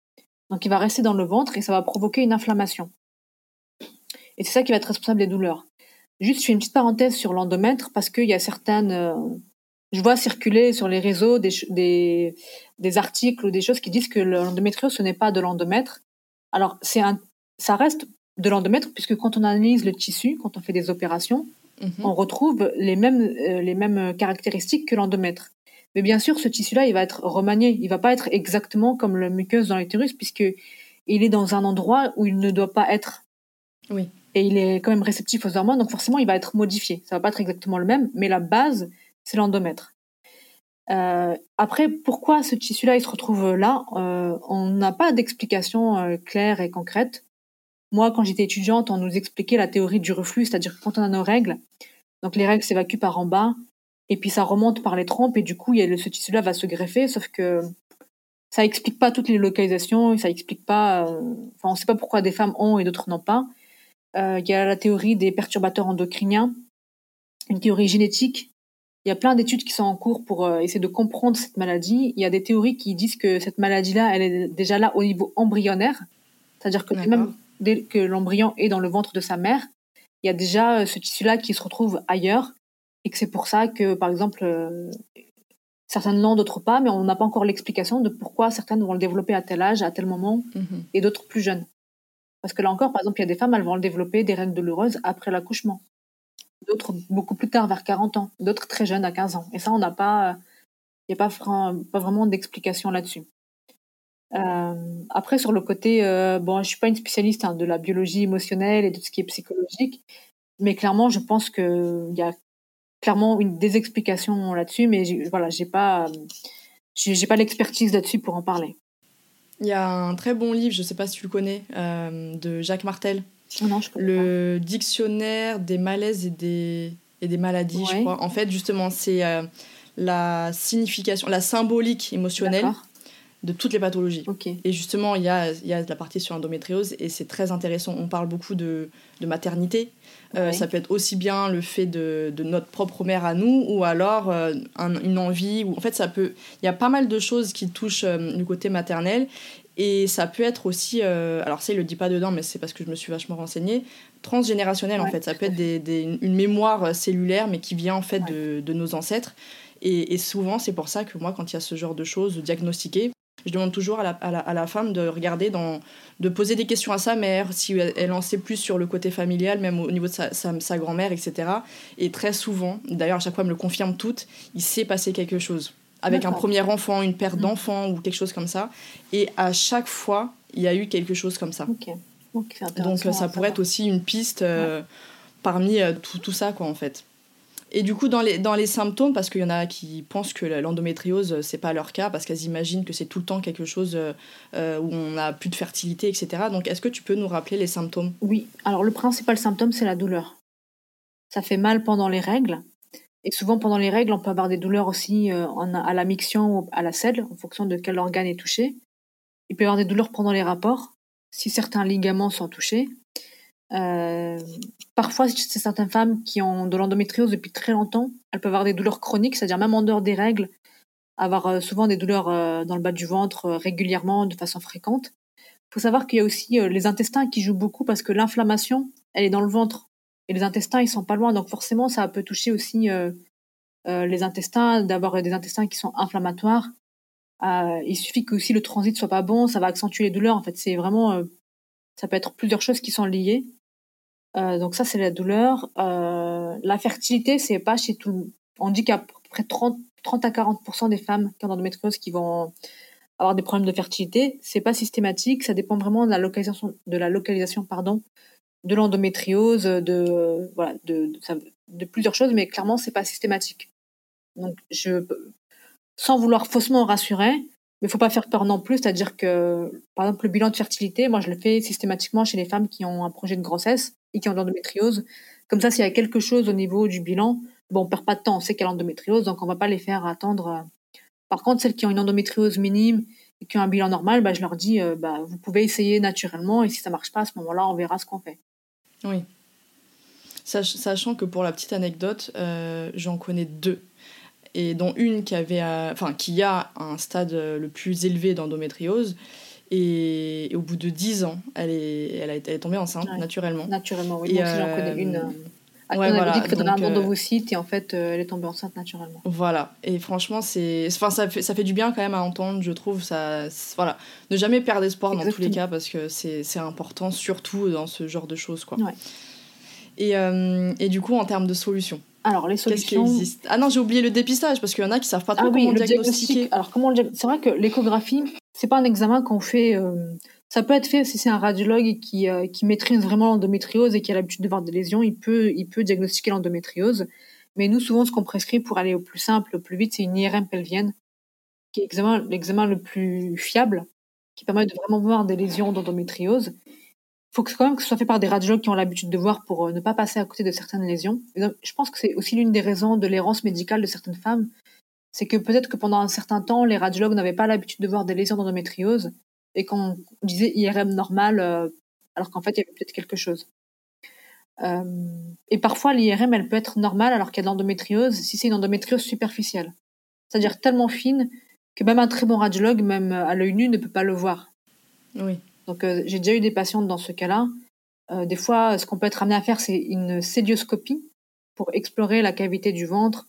Donc il va rester dans le ventre et ça va provoquer une inflammation. Et c'est ça qui va être responsable des douleurs. Juste, je fais une petite parenthèse sur l'endomètre parce qu'il y a certaines. Euh, je vois circuler sur les réseaux des, des, des, articles ou des choses qui disent que l'endométriose, ce n'est pas de l'endomètre. Alors, c'est un, ça reste de l'endomètre puisque quand on analyse le tissu, quand on fait des opérations, mhm. on retrouve les mêmes, euh, les mêmes caractéristiques que l'endomètre. Mais bien sûr, ce tissu-là, il va être remanié. Il va pas être exactement comme la muqueuse dans l'utérus, puisque il est dans un endroit où il ne doit pas être. Oui. Et il est quand même réceptif aux hormones, donc forcément, il va être modifié. Ça va pas être exactement le même, mais la base, c'est l'endomètre. Euh, après, pourquoi ce tissu-là, il se retrouve là euh, On n'a pas d'explication euh, claire et concrète. Moi, quand j'étais étudiante, on nous expliquait la théorie du reflux, c'est-à-dire que quand on a nos règles, donc les règles s'évacuent par en bas, et puis ça remonte par les trompes et du coup il y a ce tissu là va se greffer sauf que ça explique pas toutes les localisations ça explique pas euh, enfin on sait pas pourquoi des femmes ont et d'autres n'ont pas. Euh, il y a la théorie des perturbateurs endocriniens une théorie génétique. Il y a plein d'études qui sont en cours pour euh, essayer de comprendre cette maladie. Il y a des théories qui disent que cette maladie là elle est déjà là au niveau embryonnaire c'est-à-dire que même dès que l'embryon est dans le ventre de sa mère il y a déjà ce tissu là qui se retrouve ailleurs et que c'est pour ça que, par exemple, euh, certaines l'ont, d'autres pas, mais on n'a pas encore l'explication de pourquoi certaines vont le développer à tel âge, à tel moment, mhm. et d'autres plus jeunes. Parce que là encore, par exemple, il y a des femmes, elles vont le développer des règles douloureuses après l'accouchement. D'autres beaucoup plus tard, vers 40 ans. D'autres très jeunes, à 15 ans. Et ça, on n'a pas, il n'y a pas, pas, vraiment d'explication là-dessus. Euh, après, sur le côté, euh, bon, je suis pas une spécialiste hein, de la biologie émotionnelle et de tout ce qui est psychologique, mais clairement, je pense qu'il y a clairement une, des explications là-dessus, mais voilà, j'ai pas, j'ai pas l'expertise là-dessus pour en parler. Il y a un très bon livre, je sais pas si tu le connais, euh, de Jacques Martel. Oh non, je le dictionnaire des malaises et des, et des maladies, je crois. En fait, justement, c'est euh, la signification, la symbolique émotionnelle de toutes les pathologies. Et justement, il y a, y a la partie sur l'endométriose et c'est très intéressant. On parle beaucoup de, de maternité, euh, ça peut être aussi bien le fait de, de, notre propre mère à nous ou alors euh, une envie. Ou, en fait, ça peut. Il y a pas mal de choses qui touchent euh, du côté maternel. Et ça peut être aussi, alors ça il le dit pas dedans, mais c'est parce que je me suis vachement renseignée, transgénérationnel en fait. Ça peut être des, des, une mémoire cellulaire, mais qui vient en fait de, de nos ancêtres. Et, et souvent, c'est pour ça que moi, quand il y a ce genre de choses diagnostiquées, je demande toujours à la, à la, femme de regarder, dans, de poser des questions à sa mère, si elle en sait plus sur le côté familial, même au niveau de sa, sa, grand-mère, etc. Et très souvent, d'ailleurs à chaque fois elle me le confirme toutes, il s'est passé quelque chose. Avec un premier enfant, une perte mmh. d'enfant ou quelque chose comme ça. Et à chaque fois, il y a eu quelque chose comme ça. Donc ça pourrait être aussi une piste euh, parmi euh, tout, tout ça, quoi, en fait. Et du coup, dans les, dans les symptômes, parce qu'il y en a qui pensent que l'endométriose, c'est pas leur cas, parce qu'elles imaginent que c'est tout le temps quelque chose euh, euh, où on n'a plus de fertilité, etc. Donc, est-ce que tu peux nous rappeler les symptômes? Oui. Alors, le principal symptôme, c'est la douleur. Ça fait mal pendant les règles. Et souvent, pendant les règles, on peut avoir des douleurs aussi euh, à la miction ou à la selle, en fonction de quel organe est touché. Il peut y avoir des douleurs pendant les rapports, si certains ligaments sont touchés. Euh, parfois, c'est certaines femmes qui ont de l'endométriose depuis très longtemps, elles peuvent avoir des douleurs chroniques, c'est-à-dire même en dehors des règles, avoir euh, souvent des douleurs euh, dans le bas du ventre régulièrement, de façon fréquente. Il faut savoir qu'il y a aussi les intestins qui jouent beaucoup parce que l'inflammation, elle est dans le ventre et les intestins, ils sont pas loin, donc forcément, ça peut toucher aussi les intestins, d'avoir des intestins qui sont inflammatoires. il suffit que aussi le transit soit pas bon, ça va accentuer les douleurs. En fait, c'est vraiment, ça peut être plusieurs choses qui sont liées. Euh, donc ça, c'est la douleur. Euh, la fertilité, c'est pas chez tout. On dit qu'à peu près 30, 30 à 40% des femmes qui ont l'endométriose qui vont avoir des problèmes de fertilité. C'est pas systématique. Ça dépend vraiment de la localisation, de la localisation, pardon, de l'endométriose, de voilà, de, de, plusieurs choses, mais clairement, c'est pas systématique. Donc, je, sans vouloir faussement rassurer, mais il faut pas faire peur non plus, c'est-à-dire que, par exemple, le bilan de fertilité, moi, je le fais systématiquement chez les femmes qui ont un projet de grossesse et qui ont l'endométriose. Comme ça, s'il y a quelque chose au niveau du bilan, bon, on perd pas de temps, on sait qu'elle a l'endométriose, donc on va pas les faire attendre. Par contre, celles qui ont une endométriose minime et qui ont un bilan normal, bah, je leur dis, euh, bah, vous pouvez essayer naturellement, et si ça marche pas, à ce moment-là, on verra ce qu'on fait. Oui. Sachant que pour la petite anecdote, euh, j'en connais deux et dont une qui avait enfin qui a un stade le plus élevé d'endométriose et, au bout de 10 ans, elle est, elle, a, elle est tombée enceinte naturellement. Naturellement, oui. Moi aussi, j'en connais une. À ouais, voilà. dit qu'il faudrait un euh, endovocyte et en fait, euh, elle est tombée enceinte naturellement. Voilà. Et franchement, c'est, enfin, ça fait, ça fait du bien quand même à entendre, je trouve. Ça, voilà. Ne jamais perdre espoir dans tous les cas parce que c'est, c'est important, surtout dans ce genre de choses, quoi. Ouais. Et, euh, et du coup, en termes de solutions, alors, les solutions. Qu'est-ce qui existe Ah non, j'ai oublié le dépistage parce qu'il y en a qui savent pas trop ah comment diagnostiquer. Alors, comment C'est vrai que l'échographie, c'est pas un examen qu'on fait. Euh, ça peut être fait si c'est un radiologue qui, euh, qui maîtrise vraiment l'endométriose et qui a l'habitude de voir des lésions, il peut, il peut diagnostiquer l'endométriose. Mais nous, souvent, ce qu'on prescrit pour aller au plus simple, au plus vite, c'est une IRM pelvienne, qui est l'examen le plus fiable, qui permet de vraiment voir des lésions d'endométriose faut quand même que ce soit fait par des radiologues qui ont l'habitude de voir pour euh, ne pas passer à côté de certaines lésions. je pense que c'est aussi l'une des raisons de l'errance médicale de certaines femmes. C'est que peut-être que pendant un certain temps, les radiologues n'avaient pas l'habitude de voir des lésions d'endométriose et qu'on disait IRM normal, euh, alors qu'en fait, il y avait peut-être quelque chose. Euh, et parfois, l'IRM, elle peut être normale alors qu'il y a de l'endométriose si c'est une endométriose superficielle. C'est-à-dire tellement fine que même un très bon radiologue, même à l'œil nu, ne peut pas le voir. Oui. Donc euh, j'ai déjà eu des patientes dans ce cas-là. Euh, des fois, ce qu'on peut être amené à faire, c'est une cédioscopie pour explorer la cavité du ventre,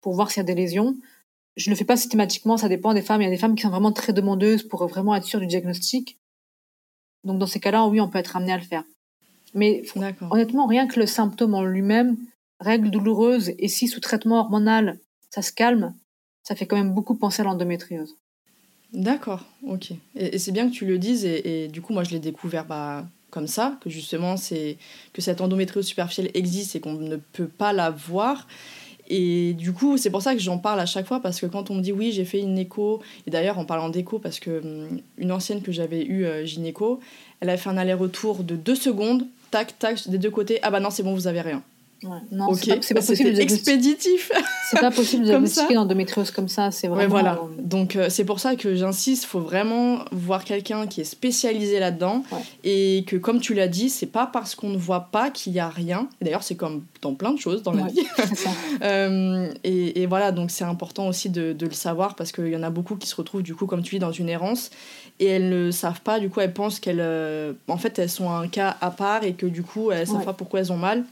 pour voir s'il y a des lésions. Je ne le fais pas systématiquement, ça dépend des femmes. Il y a des femmes qui sont vraiment très demandeuses pour vraiment être sûres du diagnostic. Donc dans ces cas-là, oui, on peut être amené à le faire. Mais honnêtement, rien que le symptôme en lui-même, règles douloureuses, et si sous traitement hormonal, ça se calme, ça fait quand même beaucoup penser à l'endométriose. D'accord, ok. Et, c'est bien que tu le dises, et, du coup, moi, je l'ai découvert bah, comme ça, que justement, c'est que cette endométriose superficielle existe et qu'on ne peut pas la voir. Et du coup, c'est pour ça que j'en parle à chaque fois, parce que quand on me dit oui, j'ai fait une écho, et d'ailleurs, en parlant d'écho, parce que hum, une ancienne que j'avais eue euh, gynéco, elle a fait un aller-retour de deux secondes, tac, tac, des deux côtés, ah bah non, c'est bon, vous avez rien. Ouais. Non, c'est pas, bah, possible. expéditif. <laughs> C'est pas possible de diagnostiquer l'endométriose comme ça. C'est vraiment. voilà. Donc euh, c'est pour ça que j'insiste. Il faut vraiment voir quelqu'un qui est spécialisé là-dedans et que, comme tu l'as dit, c'est pas parce qu'on ne voit pas qu'il y a rien. D'ailleurs, c'est comme dans plein de choses dans la vie. <laughs> euh, et, et, voilà, donc c'est important aussi de, de, le savoir parce qu'il y en a beaucoup qui se retrouvent du coup, comme tu dis, dans une errance et elles ne savent pas. Du coup, elles pensent qu'elles, euh, en fait, elles sont un cas à part et que du coup, elles savent pas pourquoi elles ont mal.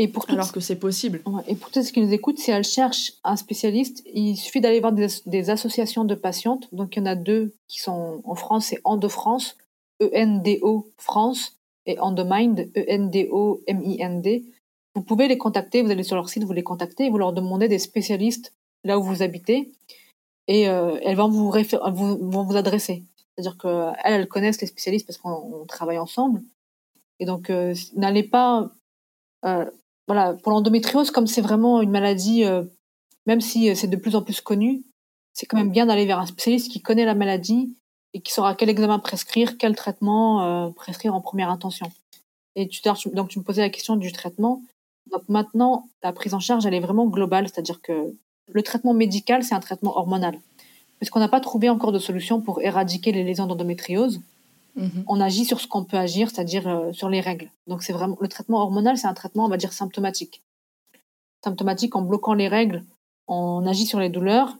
Et pour Alors que c'est possible. Et pour tous ceux qui nous écoutent, si elles cherchent un spécialiste, il suffit d'aller voir des, associations de patientes. Donc il y en a deux qui sont en France, c'est Endo France, E-N-D-O France, et Endomind, E-N-D-O-M-I-N-D. Vous pouvez les contacter, vous allez sur leur site, vous les contactez, et vous leur demandez des spécialistes là où vous habitez, et euh, elles vont vous, vont vous adresser. C'est-à-dire qu'elles, elles connaissent les spécialistes parce qu'on travaille ensemble. Et donc, euh, n'allez pas euh, voilà, pour l'endométriose, comme c'est vraiment une maladie, euh, même si euh, c'est de plus en plus connu, c'est quand même bien d'aller vers un spécialiste qui connaît la maladie et qui saura quel examen prescrire, quel traitement euh, prescrire en première intention. Et tu, donc tu me posais la question du traitement. Donc maintenant, la prise en charge, elle est vraiment globale, c'est-à-dire que le traitement médical, c'est un traitement hormonal. puisqu'on n'a pas trouvé encore de solution pour éradiquer les lésions d'endométriose, mhm. on agit sur ce qu'on peut agir, c'est-à-dire euh, sur les règles. Donc c'est vraiment le traitement hormonal, c'est un traitement, on va dire symptomatique. Symptomatique en bloquant les règles, on agit sur les douleurs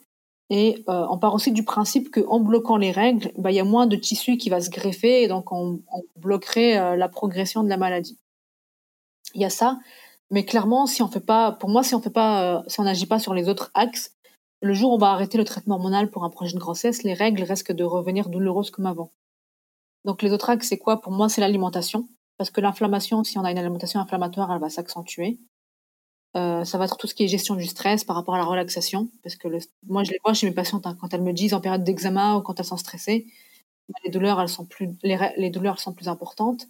et euh, on part aussi du principe qu'en bloquant les règles, bah, il y a moins de tissu qui va se greffer et donc on, bloquerait euh, la progression de la maladie. Il y a ça, mais clairement, si on fait pas, pour moi, si on fait pas, si on n'agit pas sur les autres axes, le jour où on va arrêter le traitement hormonal pour un projet de grossesse, les règles risquent de revenir douloureuses comme avant. Donc les autres axes, c'est quoi? Pour moi, c'est l'alimentation. Parce que l'inflammation, si on a une alimentation inflammatoire, elle va s'accentuer. Euh, ça va être tout ce qui est gestion du stress par rapport à la relaxation. Parce que moi, je les vois chez mes patientes, hein, quand elles me disent en période d'examen ou quand elles sont stressées, les douleurs, elles sont plus, les, douleurs sont plus importantes.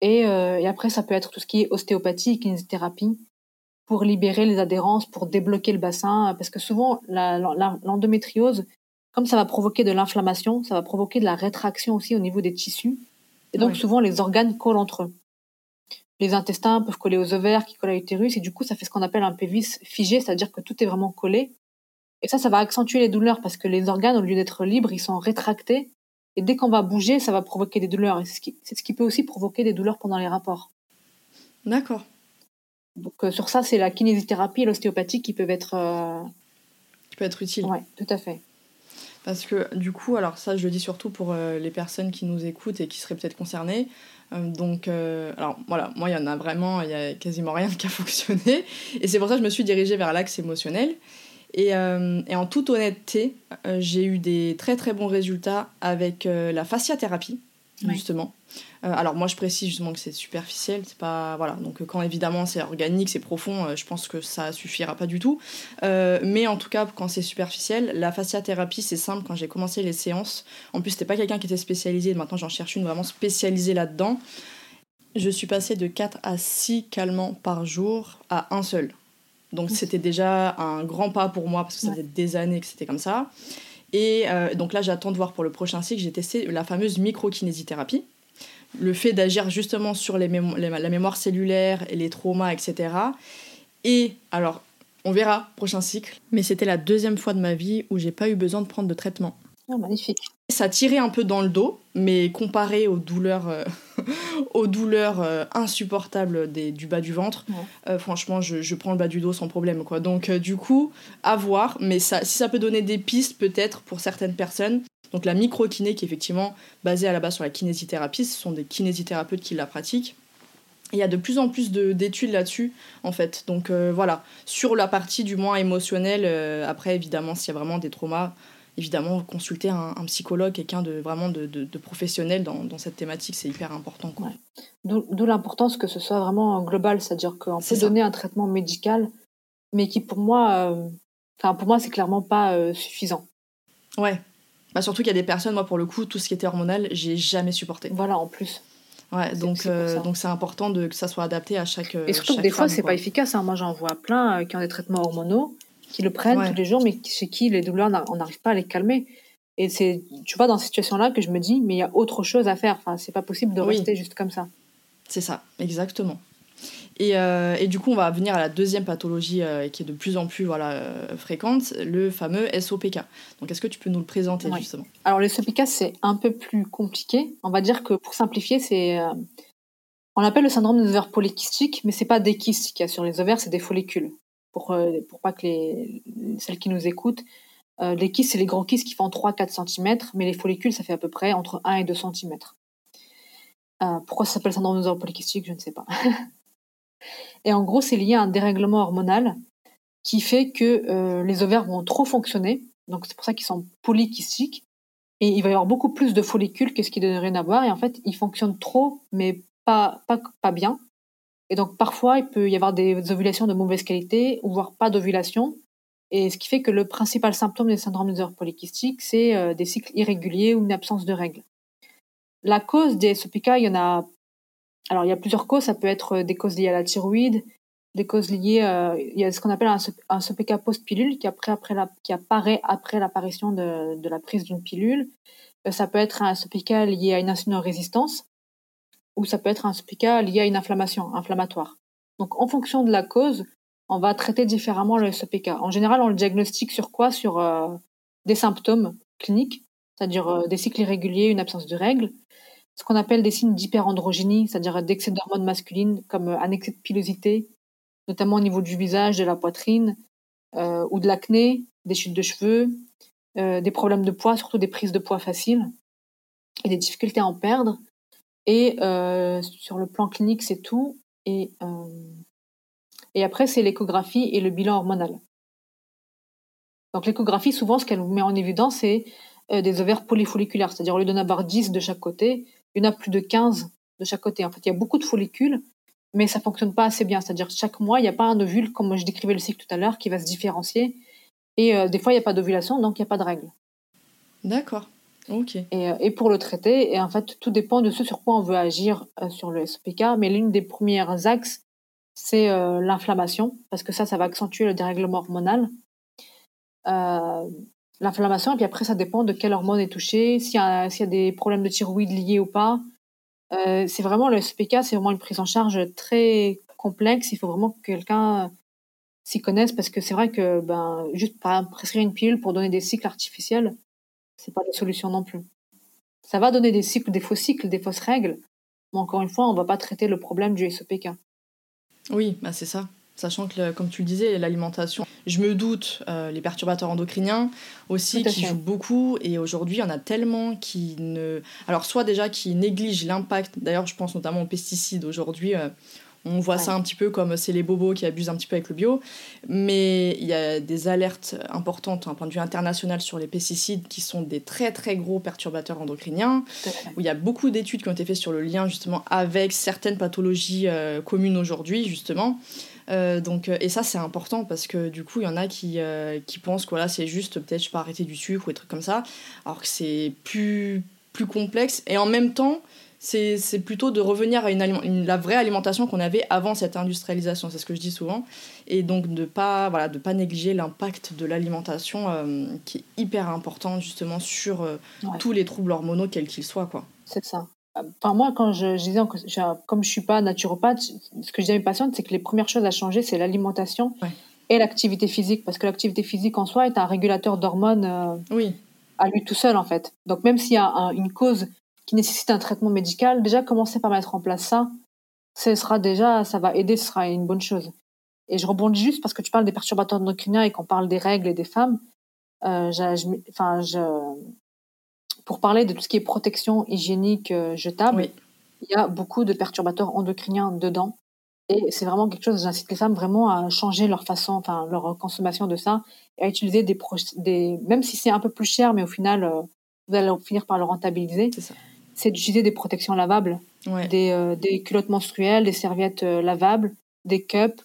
Et, euh, et, après, ça peut être tout ce qui est ostéopathie, kinésithérapie, pour libérer les adhérences, pour débloquer le bassin, parce que souvent l'endométriose, comme ça va provoquer de l'inflammation, ça va provoquer de la rétraction aussi au niveau des tissus, et donc souvent les organes collent entre eux. Les intestins peuvent coller aux ovaires, qui collent à l'utérus, et du coup ça fait ce qu'on appelle un pelvis figé, c'est-à-dire que tout est vraiment collé. Et ça, ça va accentuer les douleurs parce que les organes, au lieu d'être libres, ils sont rétractés. Et dès qu'on va bouger, ça va provoquer des douleurs. Et c'est ce, ce qui peut aussi provoquer des douleurs pendant les rapports. D'accord. Donc euh, sur ça, c'est la kinésithérapie et l'ostéopathie qui peuvent être euh, qui peut être utile. Oui, tout à fait. Parce que du coup, alors ça, je le dis surtout pour euh, les personnes qui nous écoutent et qui seraient peut-être concernées. donc, alors voilà, moi, il y en a vraiment, il y a quasiment rien <laughs> qui a fonctionné. Et c'est pour ça que je me suis dirigée vers l'axe émotionnel. Et, et, en toute honnêteté, j'ai eu des très très bons résultats avec la fasciathérapie, justement. Euh, alors moi je précise justement que c'est superficiel, c'est pas voilà donc euh, quand évidemment c'est organique, c'est profond, euh, je pense que ça suffira pas du tout. mais en tout cas quand c'est superficiel, la fasciathérapie c'est simple. Quand j'ai commencé les séances, en plus c'était pas quelqu'un qui était spécialisé, maintenant j'en cherche une vraiment spécialisée là-dedans. Je suis passée de 4 à 6 calmants par jour à un seul. Donc c'était déjà un grand pas pour moi parce que ça faisait des années que c'était comme ça. Et donc là, j'attends de voir pour le prochain cycle, j'ai testé la fameuse microkinésithérapie le fait d'agir justement sur la mémoire cellulaire et les traumas, etc. Et alors, on verra, prochain cycle, mais c'était la deuxième fois de ma vie où j'ai pas eu besoin de prendre de traitement. Oh, magnifique. Ça tirait un peu dans le dos, mais comparé aux douleurs, euh, <laughs> aux douleurs euh, insupportables des, du bas du ventre, euh, franchement, je, prends le bas du dos sans problème. Quoi. Donc, du coup, à voir, mais ça, si ça peut donner des pistes, peut-être, pour certaines personnes, donc la microkiné qui est effectivement basée à la base sur la kinésithérapie, ce sont des kinésithérapeutes qui la pratiquent. il y a de plus en plus d'études là-dessus, en fait. Donc voilà, sur la partie du moins émotionnelle, après évidemment, s'il y a vraiment des traumas, évidemment, consulter un, psychologue, quelqu'un de vraiment de, professionnel dans, cette thématique, c'est hyper important. D'où l'importance que ce soit vraiment global, c'est-à-dire qu'on peut donner un traitement médical, mais qui pour moi, euh, enfin pour moi, c'est clairement pas suffisant. Ouais, bah, surtout qu'il y a des personnes, moi pour le coup, tout ce qui était hormonal, j'ai jamais supporté. Voilà, en plus. Ouais, donc euh, donc c'est important de, que ça soit adapté à chaque. Et surtout que des fois, c'est pas efficace. Hein. Moi, j'en vois plein euh, qui ont des traitements hormonaux, qui le prennent tous les jours, mais chez qui les douleurs, on n'arrive pas à les calmer. Et c'est, tu vois, dans cette situation-là que je me dis, mais il y a autre chose à faire. Enfin, c'est pas possible de rester juste comme ça. C'est ça, exactement. Euh, et, du coup, on va venir à la deuxième pathologie euh, qui est de plus en plus voilà, euh, fréquente, le fameux SOPK. Donc, est-ce que tu peux nous le présenter justement? Alors, le SOPK, c'est un peu plus compliqué. On va dire que pour simplifier, c'est. on l'appelle le syndrome des ovaires polykystiques, mais c'est pas des kystes qu'il y a sur les ovaires, c'est des follicules. Pour, pour pas que les, celles qui nous écoutent, les kystes, c'est les grands kystes qui font 3-4 cm, mais les follicules, ça fait à peu près entre 1 et 2 cm. pourquoi ça s'appelle syndrome des ovaires polykystiques, je ne sais pas. <laughs> Et en gros, c'est lié à un dérèglement hormonal qui fait que euh, les ovaires vont trop fonctionner. Donc c'est pour ça qu'ils sont polykystiques. Et il va y avoir beaucoup plus de follicules que ce qui devrait y avoir. Et en fait, ils fonctionnent trop, mais pas, pas, pas bien. Et donc parfois, il peut y avoir des ovulations de mauvaise qualité, ou voire pas d'ovulation. Et ce qui fait que le principal symptôme des syndromes des polykystiques, c'est euh, des cycles irréguliers ou une absence de règles. La cause des SOPK, il y en a alors, il y a plusieurs causes. Ça peut être euh, des causes liées à la thyroïde, des causes liées. Euh, il y a ce qu'on appelle un, un CPK post-pilule qui, après, après la, qui apparaît après l'apparition de, de, la prise d'une pilule. Euh, ça peut être un CPK lié à une insulino-résistance ou ça peut être un CPK lié à une inflammation inflammatoire. Donc, en fonction de la cause, on va traiter différemment le SPK. En général, on le diagnostique sur quoi? Sur des symptômes cliniques, c'est-à-dire des cycles irréguliers, une absence de règles, ce qu'on appelle des signes d'hyperandrogénie, c'est-à-dire d'excès d'hormones masculines, comme un excès de pilosité, notamment au niveau du visage, de la poitrine, ou de l'acné, des chutes de cheveux, des problèmes de poids, surtout des prises de poids faciles, et des difficultés à en perdre. Et sur le plan clinique, c'est tout. Et, et après, c'est l'échographie et le bilan hormonal. Donc l'échographie, souvent, ce qu'elle met en évidence, c'est des ovaires polyfolliculaires, c'est-à-dire au lieu d'en avoir 10 de chaque côté, il y en a plus de 15 de chaque côté. En fait, il y a beaucoup de follicules, mais ça fonctionne pas assez bien. C'est-à-dire chaque mois, il n'y a pas un ovule, comme je décrivais le cycle tout à l'heure, qui va se différencier. Et des fois, il n'y a pas d'ovulation, donc il n'y a pas de règles. D'accord. Et, et, pour le traiter, et en fait, tout dépend de ce sur quoi on veut agir sur le SPK. Mais l'une des premières axes, c'est l'inflammation, parce que ça, ça va accentuer le dérèglement hormonal. Euh, l'inflammation, et puis après, ça dépend de quelle hormone est touchée, s'il y, a, y a des problèmes de thyroïde liés ou pas. Euh, c'est vraiment le SPK, c'est vraiment une prise en charge très complexe. Il faut vraiment que quelqu'un s'y connaisse parce que c'est vrai que ben, juste prescrire une pilule pour donner des cycles artificiels, c'est pas la solution non plus. Ça va donner des cycles, des faux cycles, des fausses règles, mais encore une fois, on va pas traiter le problème du SPK. Oui, bah c'est ça. Sachant que, comme tu le disais, l'alimentation, je me doute, euh, les perturbateurs endocriniens aussi qui jouent beaucoup. Et aujourd'hui, il y en a tellement qui ne. Alors, soit déjà qui négligent l'impact, d'ailleurs, je pense notamment aux pesticides aujourd'hui. Euh, on voit ça un petit peu comme c'est les bobos qui abusent un petit peu avec le bio. Mais il y a des alertes importantes d'un point de vue international sur les pesticides qui sont des très très gros perturbateurs endocriniens. Où il y a beaucoup d'études qui ont été faites sur le lien justement avec certaines pathologies euh, communes aujourd'hui, justement. Euh, donc, et ça, c'est important parce que du coup, il y en a qui, euh, qui pensent que voilà, c'est juste peut-être je peux arrêter du sucre ou des trucs comme ça, alors que c'est plus, plus complexe. Et en même temps, c'est plutôt de revenir à une, la vraie alimentation qu'on avait avant cette industrialisation, c'est ce que je dis souvent. Et donc de pas voilà de pas négliger l'impact de l'alimentation euh, qui est hyper important justement sur tous les troubles hormonaux quels qu'ils soient quoi. C'est ça. Enfin, moi, quand je, je disais, comme je suis pas naturopathe, ce que je dis à mes patientes, c'est que les premières choses à changer, c'est l'alimentation et l'activité physique, parce que l'activité physique en soi est un régulateur d'hormones euh, oui. à lui tout seul, en fait. Donc, même s'il y a une cause qui nécessite un traitement médical, déjà commencer par mettre en place ça, ce sera déjà, ça va aider, ce sera une bonne chose. Et je rebondis juste parce que tu parles des perturbateurs endocriniens et qu'on parle des règles et des femmes. Euh, enfin, je, pour parler de tout ce qui est protection hygiénique euh, jetable, il y a beaucoup de perturbateurs endocriniens dedans. Et c'est vraiment quelque chose, j'incite les femmes vraiment à changer leur façon, enfin leur consommation de ça, et à utiliser des, des même si c'est un peu plus cher, mais au final, euh, vous allez finir par le rentabiliser. C'est d'utiliser des protections lavables, des, euh, des, culottes menstruelles, des serviettes lavables, des cups,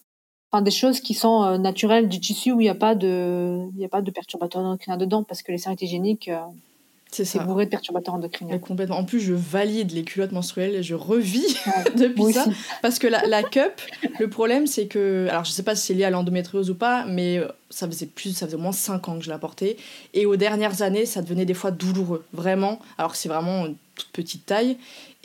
enfin des choses qui sont naturelles du tissu où il n'y a pas de, il a pas de perturbateurs endocriniens dedans, parce que les serviettes hygiéniques c'est bourré de perturbateurs endocriniens. complètement. En plus, je valide les culottes menstruelles et je revis <laughs> depuis ça. Parce que la, la cup, le problème, c'est que. Alors, je sais pas si c'est lié à l'endométriose ou pas, mais euh, ça faisait plus, ça faisait au moins 5 ans que je la portais. Et aux dernières années, ça devenait des fois douloureux. Vraiment. Alors que c'est vraiment une toute petite taille.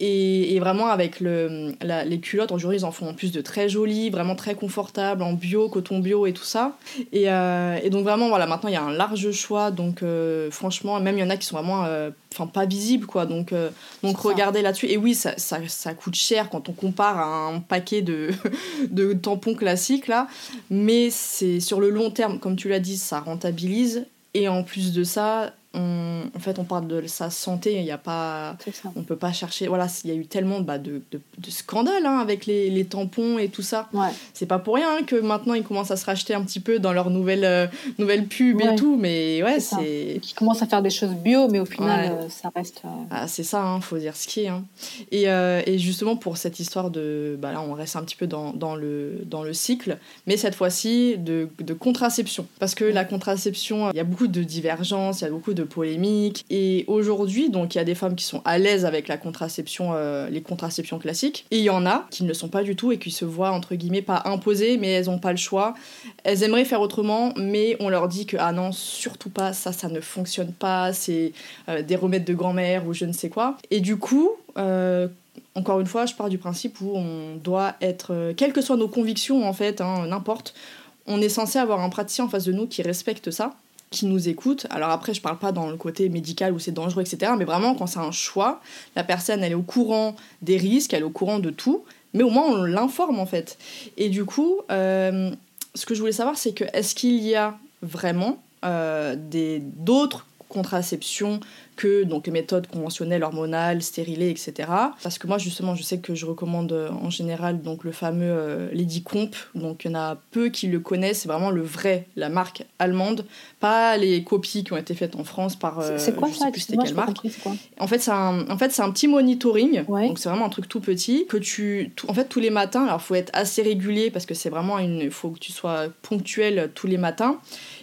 Et, vraiment, avec le, les culottes, aujourd'hui, ils en font en plus de très jolies, vraiment très confortables, en bio, coton bio et tout ça. Et, euh, et donc, vraiment, voilà, maintenant, il y a un large choix. Donc, euh, franchement, même il y en a qui sont vraiment euh, pas visibles, quoi. Donc, donc regardez là-dessus. Et oui, ça, ça, ça, coûte cher quand on compare à un paquet de, <laughs> de tampons classiques, là. Mais c'est sur le long terme, comme tu l'as dit, ça rentabilise. Et en plus de ça, en fait, on parle de sa santé, il y a pas, on peut pas chercher. Voilà, il y a eu tellement bah, de, de, de, scandales hein, avec les, les, tampons et tout ça. Ouais. C'est pas pour rien que maintenant ils commencent à se racheter un petit peu dans leurs nouvelles, euh, nouvelles pubs et tout. Mais ouais, c'est. Qui commencent à faire des choses bio, mais au final, euh, ça reste. Euh, ah, c'est ça, hein, faut dire ce qui est. Hein. Et, et, justement, pour cette histoire de. Bah là, on reste un petit peu dans, dans, le, dans le cycle, mais cette fois-ci de, de contraception. Parce que la contraception, il y a beaucoup de divergences, il y a beaucoup de polémiques. Et aujourd'hui, donc il y a des femmes qui sont à l'aise avec la contraception, euh, les contraceptions classiques, et il y en a qui ne le sont pas du tout et qui se voient entre guillemets pas imposées, mais elles n'ont pas le choix. Elles aimeraient faire autrement, mais on leur dit que ah non, surtout pas, ça, ça ne fonctionne pas, c'est euh, des remèdes de grand-mère ou je ne sais quoi. Et du coup, euh, encore une fois, je pars du principe où on doit être, quelles que soient nos convictions en fait, hein, n'importe, on est censé avoir un praticien en face de nous qui respecte ça qui nous écoute. Alors après, je parle pas dans le côté médical où c'est dangereux, etc. Mais vraiment, quand c'est un choix, la personne, elle est au courant des risques, elle est au courant de tout. Mais au moins, on l'informe en fait. Et du coup, euh, ce que je voulais savoir, c'est que est-ce qu'il y a vraiment euh, d'autres contraceptions que donc les méthodes conventionnelles hormonales, stérilées, etc. Parce que moi justement je sais que je recommande euh, en général donc le fameux euh, Lady Comp, donc il y en a peu qui le connaissent, c'est vraiment le vrai, la marque allemande, pas les copies qui ont été faites en France par euh, c'est quoi je ça sais plus c'était quelle marque. quoi En fait c'est un en fait c'est un petit monitoring, Ouais. donc c'est vraiment un truc tout petit que tu tout- en fait tous les matins, alors faut être assez régulier parce que c'est vraiment une il faut que tu sois ponctuel tous les matins.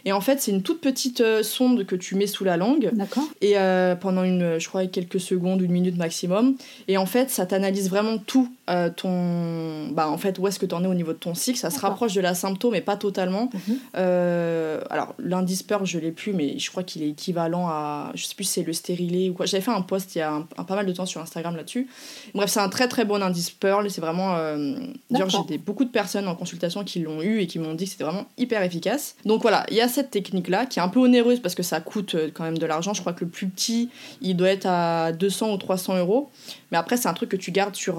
Et en fait, c'est une toute petite euh, sonde que tu mets sous la langue D'accord. et euh, pendant une, je crois, quelques secondes, une minute maximum. Et en fait, ça t'analyse vraiment tout euh, ton, bah en fait, où est-ce que tu en es au niveau de ton cycle? Ça se rapproche de la symptôme, mais pas totalement. Mhm. Euh, alors l'indice Pearl, je l'ai plus, mais je crois qu'il est équivalent à, je sais plus, si c'est le stérilé ou quoi. J'avais fait un post il y a un, un- pas mal de temps sur Instagram là-dessus. Bref, c'est un très très bon indice Pearl. C'est vraiment, euh, d'ailleurs, j'ai beaucoup de personnes en consultation qui l'ont eu et qui m'ont dit que c'était vraiment hyper efficace. Donc voilà, il y a cette technique-là qui est un peu onéreuse parce que ça coûte euh, quand même de l'argent. Je crois que le plus petit, il doit être à 200 ou 300 euros. Mais après, c'est un truc que tu gardes sur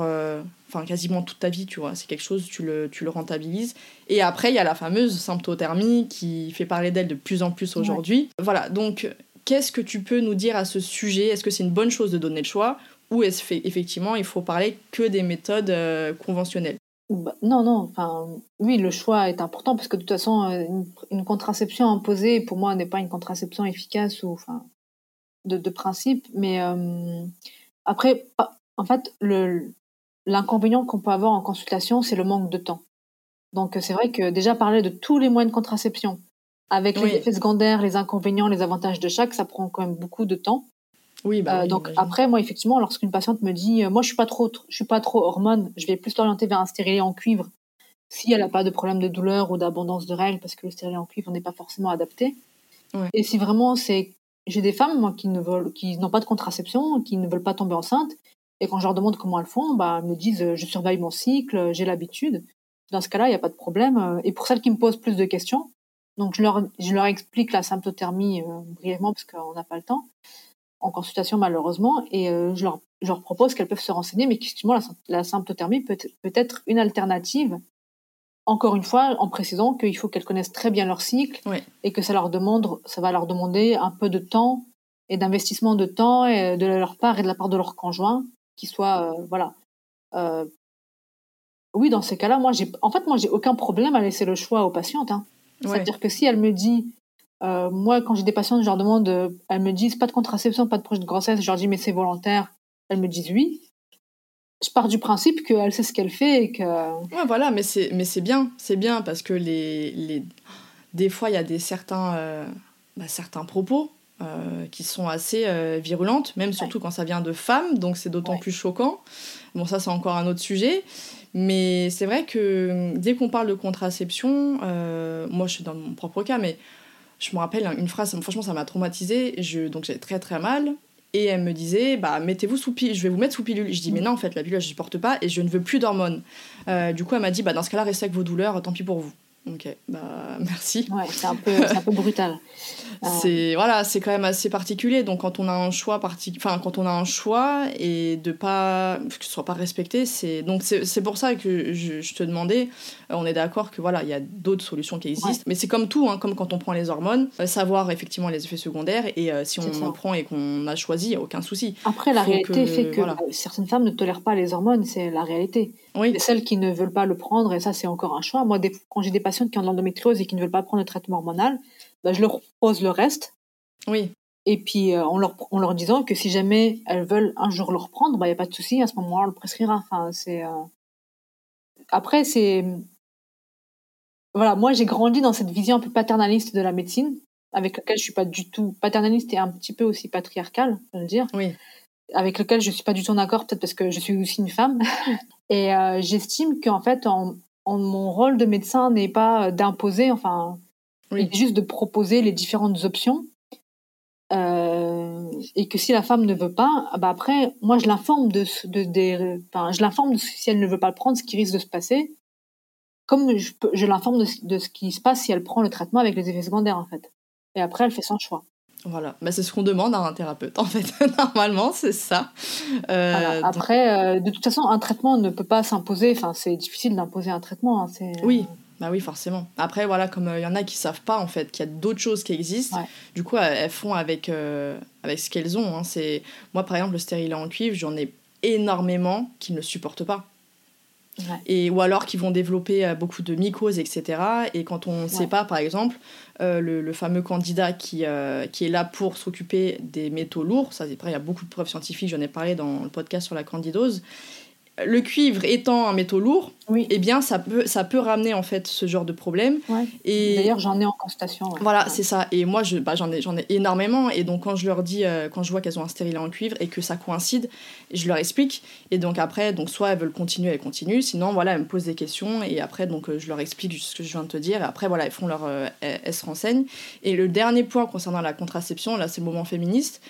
enfin, quasiment toute ta vie, tu vois. C'est quelque chose, tu le, tu le rentabilises. Et après, il y a la fameuse symptothermie qui fait parler d'elle de plus en plus aujourd'hui. Voilà, donc qu'est-ce que tu peux nous dire à ce sujet? Est-ce que c'est une bonne chose de donner le choix? Ou est-ce effectivement il faut parler que des méthodes euh, conventionnelles? Bah, non, non. Enfin, oui, le choix est important parce que de toute façon, euh, une, une contraception imposée, pour moi, n'est pas une contraception efficace ou, enfin, de, de principe. Mais euh, après, en fait, le l'inconvénient qu'on peut avoir en consultation, c'est le manque de temps. Donc, euh, c'est vrai que déjà parler de tous les moyens de contraception, avec Oui. les effets secondaires, les inconvénients, les avantages de chaque, ça prend quand même beaucoup de temps. Oui, bah Euh, oui, donc après, moi, effectivement, lorsqu'une patiente me dit, euh, moi, je suis pas trop, je suis pas trop hormone, je vais plus l'orienter vers un stérilet en cuivre, si elle n'a pas de problème de douleur ou d'abondance de règles, parce que le stérilet en cuivre n'est pas forcément adapté. Ouais. Et si vraiment c'est, j'ai des femmes moi, qui ne veulent, qui n'ont pas de contraception, qui ne veulent pas tomber enceinte, et quand je leur demande comment elles font, bah, elles me disent, euh, je surveille mon cycle, j'ai l'habitude. Dans ce cas-là, il n'y a pas de problème. Euh, Et pour celles qui me posent plus de questions, donc je leur, je leur explique la symptothermie euh, brièvement parce qu'on n'a pas le temps en consultation malheureusement et euh, je, leur, je leur propose qu'elles peuvent se renseigner mais qu'effectivement la, la symptothermie peut, peut être une alternative encore une fois en précisant qu'il faut qu'elles connaissent très bien leur cycle et que ça leur demande ça va leur demander un peu de temps et d'investissement de temps et de leur part et de la part de leur conjoint qui soit euh, voilà Euh, oui dans ces cas-là moi j'ai en fait moi j'ai aucun problème à laisser le choix aux patientes hein. Ouais. C'est-à-dire que si elle me dit, euh, moi, quand j'ai des patientes, je leur demande, euh, elles me disent pas de contraception, pas de projet de grossesse, je leur dis, mais c'est volontaire. Elles me disent oui. Je pars du principe qu'elle sait ce qu'elle fait et que. Ouais, voilà, mais c'est mais c'est bien, c'est bien parce que les, les des fois il y a des certains euh, bah, certains propos euh, qui sont assez euh, virulentes, même surtout quand ça vient de femmes, donc c'est d'autant Ouais. plus choquant. Bon, ça c'est encore un autre sujet, mais c'est vrai que dès qu'on parle de contraception, euh, moi je suis dans mon propre cas, mais je me rappelle une phrase, franchement ça m'a traumatisée, je, donc j'avais très très mal. Et elle me disait, bah mettez-vous sous pilule, je vais vous mettre sous pilule. Je dis, mais non, en fait, la pilule, je supporte pas et je ne veux plus d'hormones. Euh, du coup, elle m'a dit, bah, dans ce cas-là, restez avec vos douleurs, tant pis pour vous. Ok, bah, <laughs> merci. Ouais, c'est un un peu brutal. <laughs> C'est voilà, c'est quand même assez particulier. Donc quand on a un choix enfin quand on a un choix et de pas que ce soit pas respecté, c'est donc c'est pour ça que je, je te demandais. euh, on est d'accord que voilà, il y a d'autres solutions qui existent, Ouais. mais c'est comme tout, hein, comme quand on prend les hormones, euh, savoir effectivement les effets secondaires et euh, si on en prend et qu'on a choisi, il y a aucun souci. Après, la faut réalité que- fait que voilà. certaines femmes ne tolèrent pas les hormones, c'est la réalité. Oui, Et celles qui ne veulent pas le prendre, et ça, c'est encore un choix. Moi, des- quand j'ai des patientes qui ont de l'endométriose et qui ne veulent pas prendre le traitement hormonal, bah, je leur propose le reste. oui, Et puis, euh, en, leur, en leur disant que si jamais elles veulent un jour le reprendre, il n'y a pas de souci, à ce moment-là, on le prescrira. Enfin, c'est, euh, Après, c'est. Voilà, moi, j'ai grandi dans cette vision un peu paternaliste de la médecine, avec laquelle je suis pas du tout paternaliste et un petit peu aussi patriarcale, je veux le dire, oui, avec lequel je suis pas du tout d'accord, peut-être parce que je suis aussi une femme. <laughs> et euh, j'estime qu'en fait, en, en- mon rôle de médecin n'est pas d'imposer, enfin, Oui. juste de proposer les différentes options. Euh, et que si la femme ne veut pas, ah bah après, moi je l'informe de, enfin, je l'informe de si elle ne veut pas le prendre, ce qui risque de se passer, comme je, l'informe de, de ce qui se passe si elle prend le traitement avec les effets secondaires en fait. Et après, elle fait son choix. Voilà, bah, c'est ce qu'on demande à un thérapeute en fait. <laughs> Normalement, c'est ça. Euh, après, euh, de toute façon, un traitement ne peut pas s'imposer. Enfin, c'est difficile d'imposer un traitement. Hein, oui, bah oui, forcément. Après, voilà, comme il y en a qui savent pas en fait qu'il y a d'autres choses qui existent, du coup, elles font avec, avec ce qu'elles ont. Hein. C'est moi, par exemple, le stérilet en cuivre, j'en ai énormément qui ne supportent pas. Et, ou alors qui vont développer euh, beaucoup de mycoses, etc. Et quand on ne sait pas, par exemple, euh, le, fameux candidat qui, euh, qui est là pour s'occuper des métaux lourds, ça, il y a beaucoup de preuves scientifiques, j'en ai parlé dans le podcast sur la candidose, le cuivre étant un métaux lourd, oui. eh bien ça peut, ça peut ramener en fait ce genre de problème. Et d'ailleurs j'en ai en constatation. Voilà, c'est ça. Et moi je, bah, j'en ai, j'en ai énormément. Et donc quand je leur dis, euh, quand je vois qu'elles ont un stérilet en cuivre et que ça coïncide, je leur explique. Et donc après, donc soit elles veulent continuer, elles continuent. Sinon voilà, elles me posent des questions et après donc euh, je leur explique ce que je viens de te dire. Et après voilà, elles font leur, euh, elles, se renseignent. Et le dernier point concernant la contraception, là c'est le moment féministe.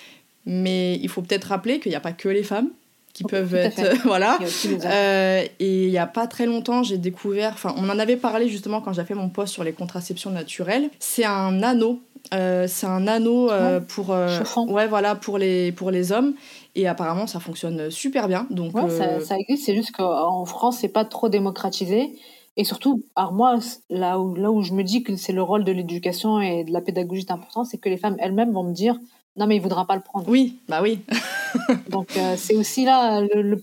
Mais il faut peut-être rappeler qu'il n'y a pas que les femmes qui peuvent être <laughs> voilà. Euh, et il y a pas très longtemps j'ai découvert enfin on en avait parlé justement quand j'ai fait mon post sur les contraceptions naturelles. C'est un anneau euh, c'est un anneau euh, pour ouais voilà pour les pour les hommes. Et apparemment ça fonctionne super bien donc ça, ça, existe. C'est juste qu'en France c'est pas trop démocratisé. Et surtout alors moi là où là où je me dis que c'est le rôle de l'éducation et de la pédagogie important c'est que les femmes elles-mêmes vont me dire non mais il voudra pas le prendre. Oui, bah oui. <laughs> Donc euh, c'est aussi là le,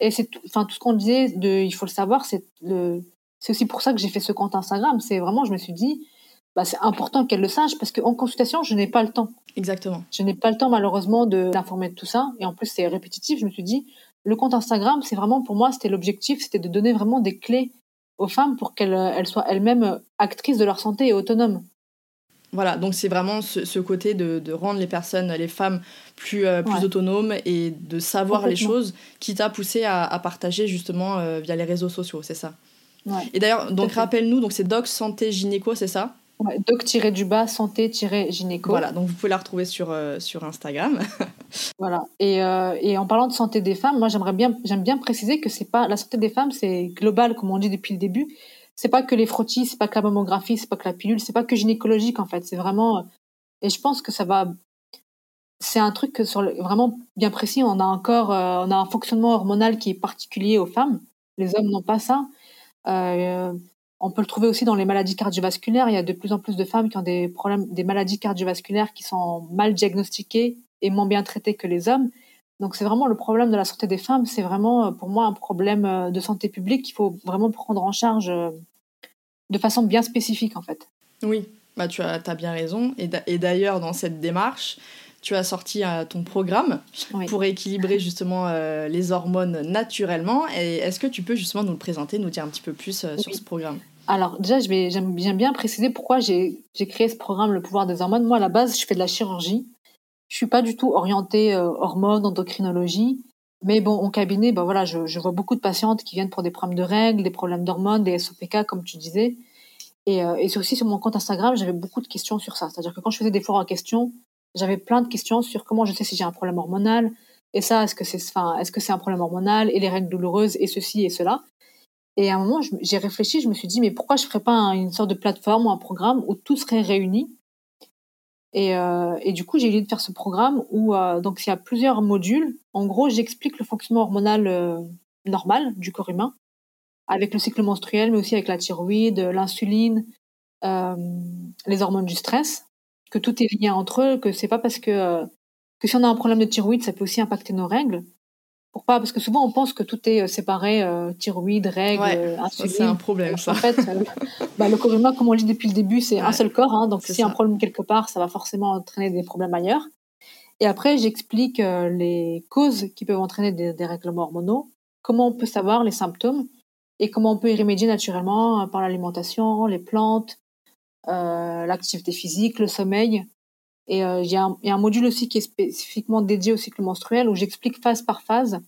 et c'est enfin tout ce qu'on disait de il faut le savoir c'est le c'est aussi pour ça que j'ai fait ce compte Instagram, c'est vraiment je me suis dit bah, c'est important qu'elle le sache parce qu'en consultation, je n'ai pas le temps. Exactement. Je n'ai pas le temps malheureusement de d'informer de tout ça et en plus c'est répétitif, je me suis dit le compte Instagram, c'est vraiment pour moi, c'était l'objectif, c'était de donner vraiment des clés aux femmes pour qu'elles elles soient elles-mêmes actrices de leur santé et autonomes. Voilà, donc c'est vraiment ce, côté de, rendre les personnes, les femmes, plus, euh, plus autonomes et de savoir les choses qui t'a poussé à, partager justement euh, via les réseaux sociaux, c'est ça. Et d'ailleurs, donc rappelle-nous, donc c'est Doc Santé Gynéco, c'est ça? Ouais, Doc-du-bas Santé-Gynéco. Voilà, donc vous pouvez la retrouver sur, euh, sur Instagram. <laughs> voilà, et, et, en parlant de santé des femmes, moi j'aimerais bien, j'aime bien préciser que c'est pas la santé des femmes, c'est global comme on dit depuis le début c'est pas que les frottis, c'est pas que la mammographie, c'est pas que la pilule, c'est pas que gynécologique en fait. C'est vraiment. Et je pense que ça va. C'est un truc sur vraiment bien précis. On a encore, euh, on a un fonctionnement hormonal qui est particulier aux femmes. Les hommes n'ont pas ça. Euh, on peut le trouver aussi dans les maladies cardiovasculaires. Il y a de plus en plus de femmes qui ont des problèmes, des maladies cardiovasculaires qui sont mal diagnostiquées et moins bien traitées que les hommes. Donc c'est vraiment le problème de la santé des femmes, c'est vraiment euh, pour moi un problème euh, de santé publique qu'il faut vraiment prendre en charge euh, de façon bien spécifique en fait. Oui, bah, tu as, as bien raison. Et d'ailleurs dans cette démarche, tu as sorti ton programme pour équilibrer justement les hormones naturellement. Et est-ce que tu peux justement nous le présenter, nous dire un petit peu plus sur ce programme? Alors déjà, j'aime bien préciser pourquoi j'ai créé ce programme, le pouvoir des hormones. Moi, à la base, je fais de la chirurgie. Je suis pas du tout orientée euh, hormones, endocrinologie. Mais bon, au cabinet, bah voilà, je, vois beaucoup de patientes qui viennent pour des problèmes de règles, des problèmes d'hormones, des SOPK, comme tu disais. Et, euh, aussi sur mon compte Instagram, j'avais beaucoup de questions sur ça. C'est-à-dire que quand je faisais des forums en questions, j'avais plein de questions sur comment je sais si j'ai un problème hormonal. Et ça, est-ce que c'est, enfin, est-ce que c'est un problème hormonal et les règles douloureuses et ceci et cela. Et à un moment, j'ai réfléchi, je me suis dit, mais pourquoi je ferais pas une sorte de plateforme ou un programme où tout serait réuni et, euh, du coup, j'ai eu de faire ce programme où euh, donc il y a plusieurs modules. En gros, j'explique le fonctionnement hormonal euh, normal du corps humain, avec le cycle menstruel, mais aussi avec la thyroïde, l'insuline, euh, les hormones du stress, que tout est lié entre eux, que c'est pas parce que que si on a un problème de thyroïde, ça peut aussi impacter nos règles, pourquoi Parce que souvent on pense que tout est euh, séparé, euh, thyroïde, règles, ouais, C'est un problème ça. En fait, euh, <laughs> bah, le corps humain, comme on dit depuis le début, c'est un seul corps. Hein, donc s'il y a un problème quelque part, ça va forcément entraîner des problèmes ailleurs. Et après, j'explique les causes qui peuvent entraîner des, des règlements hormonaux, comment on peut savoir les symptômes et comment on peut y remédier naturellement par l'alimentation, les plantes, l'activité physique, le sommeil. Et euh, il y, a un module aussi qui est spécifiquement dédié au cycle menstruel où j'explique phase par phase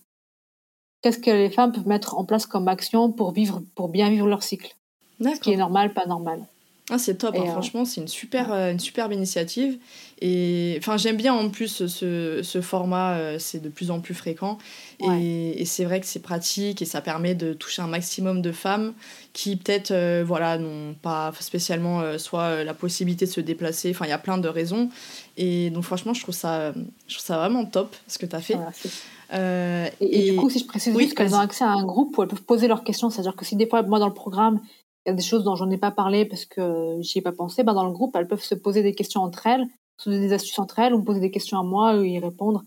qu'est-ce que les femmes peuvent mettre en place comme action pour vivre, pour bien vivre leur cycle. Ce qui est normal, pas normal. Ah, c'est top, hein. Euh, franchement, c'est une, super, euh, une superbe initiative. Et enfin, j'aime bien en plus ce, ce format, euh, c'est de plus en plus fréquent. Ouais. Et, et c'est vrai que c'est pratique et ça permet de toucher un maximum de femmes qui, peut-être, euh, voilà, n'ont pas spécialement soit la possibilité de se déplacer. Enfin, il y a plein de raisons. Et donc, franchement, je trouve ça, je trouve ça vraiment top ce que tu as fait. Et, et du coup, si je précise oui, juste qu'elles ont accès à un groupe où elles peuvent poser leurs questions, c'est-à-dire que si des fois, moi, dans le programme, il y a des choses dont j'en ai pas parlé parce que j'y ai pas pensé, ben, dans le groupe, elles peuvent se poser des questions entre elles, se donner des astuces entre elles, ou me poser des questions à moi, ou y répondre.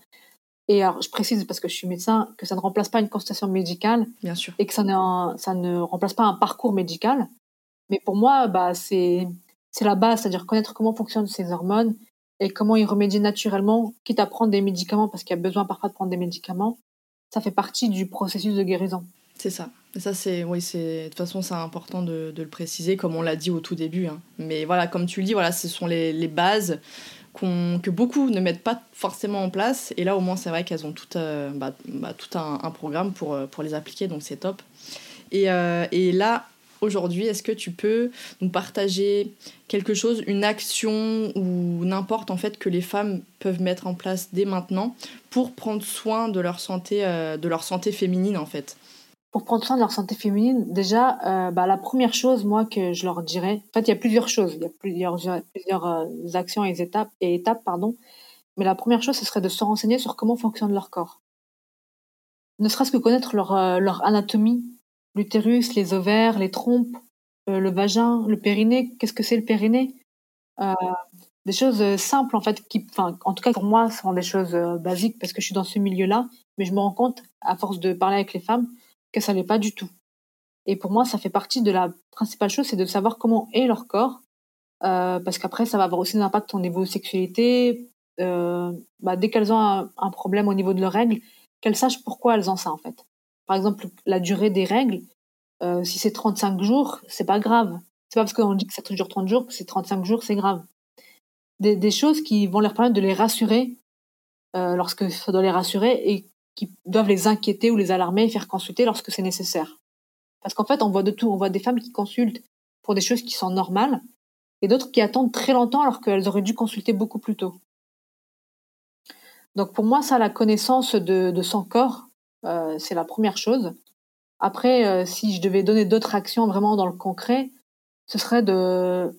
Et alors, je précise, parce que je suis médecin, que ça ne remplace pas une consultation médicale bien sûr. et que ça, n'est un- ça ne remplace pas un parcours médical. Mais pour moi, bah, c'est c'est la base, c'est-à-dire connaître comment fonctionnent ces hormones et comment y remédier naturellement, quitte à prendre des médicaments, parce qu'il y a besoin parfois de prendre des médicaments. Ça fait partie du processus de guérison. C'est ça. Ça, c'est, oui, c'est, de toute façon, c'est important de, le préciser, comme on l'a dit au tout début. hein. Mais voilà, comme tu le dis, voilà, ce sont les, les bases qu'on, que beaucoup ne mettent pas forcément en place. Et là, au moins, c'est vrai qu'elles ont tout, euh, bah, bah, tout un, programme pour, euh, pour les appliquer, donc c'est top. Et, euh, et là, aujourd'hui, est-ce que tu peux nous partager quelque chose, une action ou n'importe en fait que les femmes peuvent mettre en place dès maintenant pour prendre soin de leur santé, de leur santé féminine en fait? Pour prendre soin de leur santé féminine, déjà, euh, bah, la première chose, moi, que je leur dirais, en fait, il y a plusieurs choses, il y a plusieurs, euh, actions et étapes, et étapes, pardon. Mais la première chose, ce serait de se renseigner sur comment fonctionne leur corps. Ne serait-ce que connaître leur, euh, anatomie, l'utérus, les ovaires, les trompes, le vagin, le périnée. Qu'est-ce que c'est le périnée? Des choses simples, en fait, qui, en tout cas pour moi, sont des choses basiques parce que je suis dans ce milieu-là, mais je me rends compte, à force de parler avec les femmes, que ça l'est pas du tout. Et pour moi, ça fait partie de la principale chose, c'est de savoir comment est leur corps, euh, parce qu'après, ça va avoir aussi un impact au niveau sexualité. Euh, bah, dès qu'elles ont un, problème au niveau de leurs règles, qu'elles sachent pourquoi elles ont ça, en fait. Par exemple, la durée des règles, euh, si c'est 35 jours, c'est pas grave. C'est pas parce qu'on dit que ça dure 30 jours que c'est 35 jours, c'est grave. Des, des choses qui vont leur permettre de les rassurer euh, lorsque ça doit les rassurer et qui doivent les inquiéter ou les alarmer et faire consulter lorsque c'est nécessaire. Parce qu'en fait, on voit de tout. On voit des femmes qui consultent pour des choses qui sont normales et d'autres qui attendent très longtemps alors qu'elles auraient dû consulter beaucoup plus tôt. Donc pour moi, ça, la connaissance de, son corps, euh, c'est la première chose. Après, euh, si je devais donner d'autres actions vraiment dans le concret, ce serait de,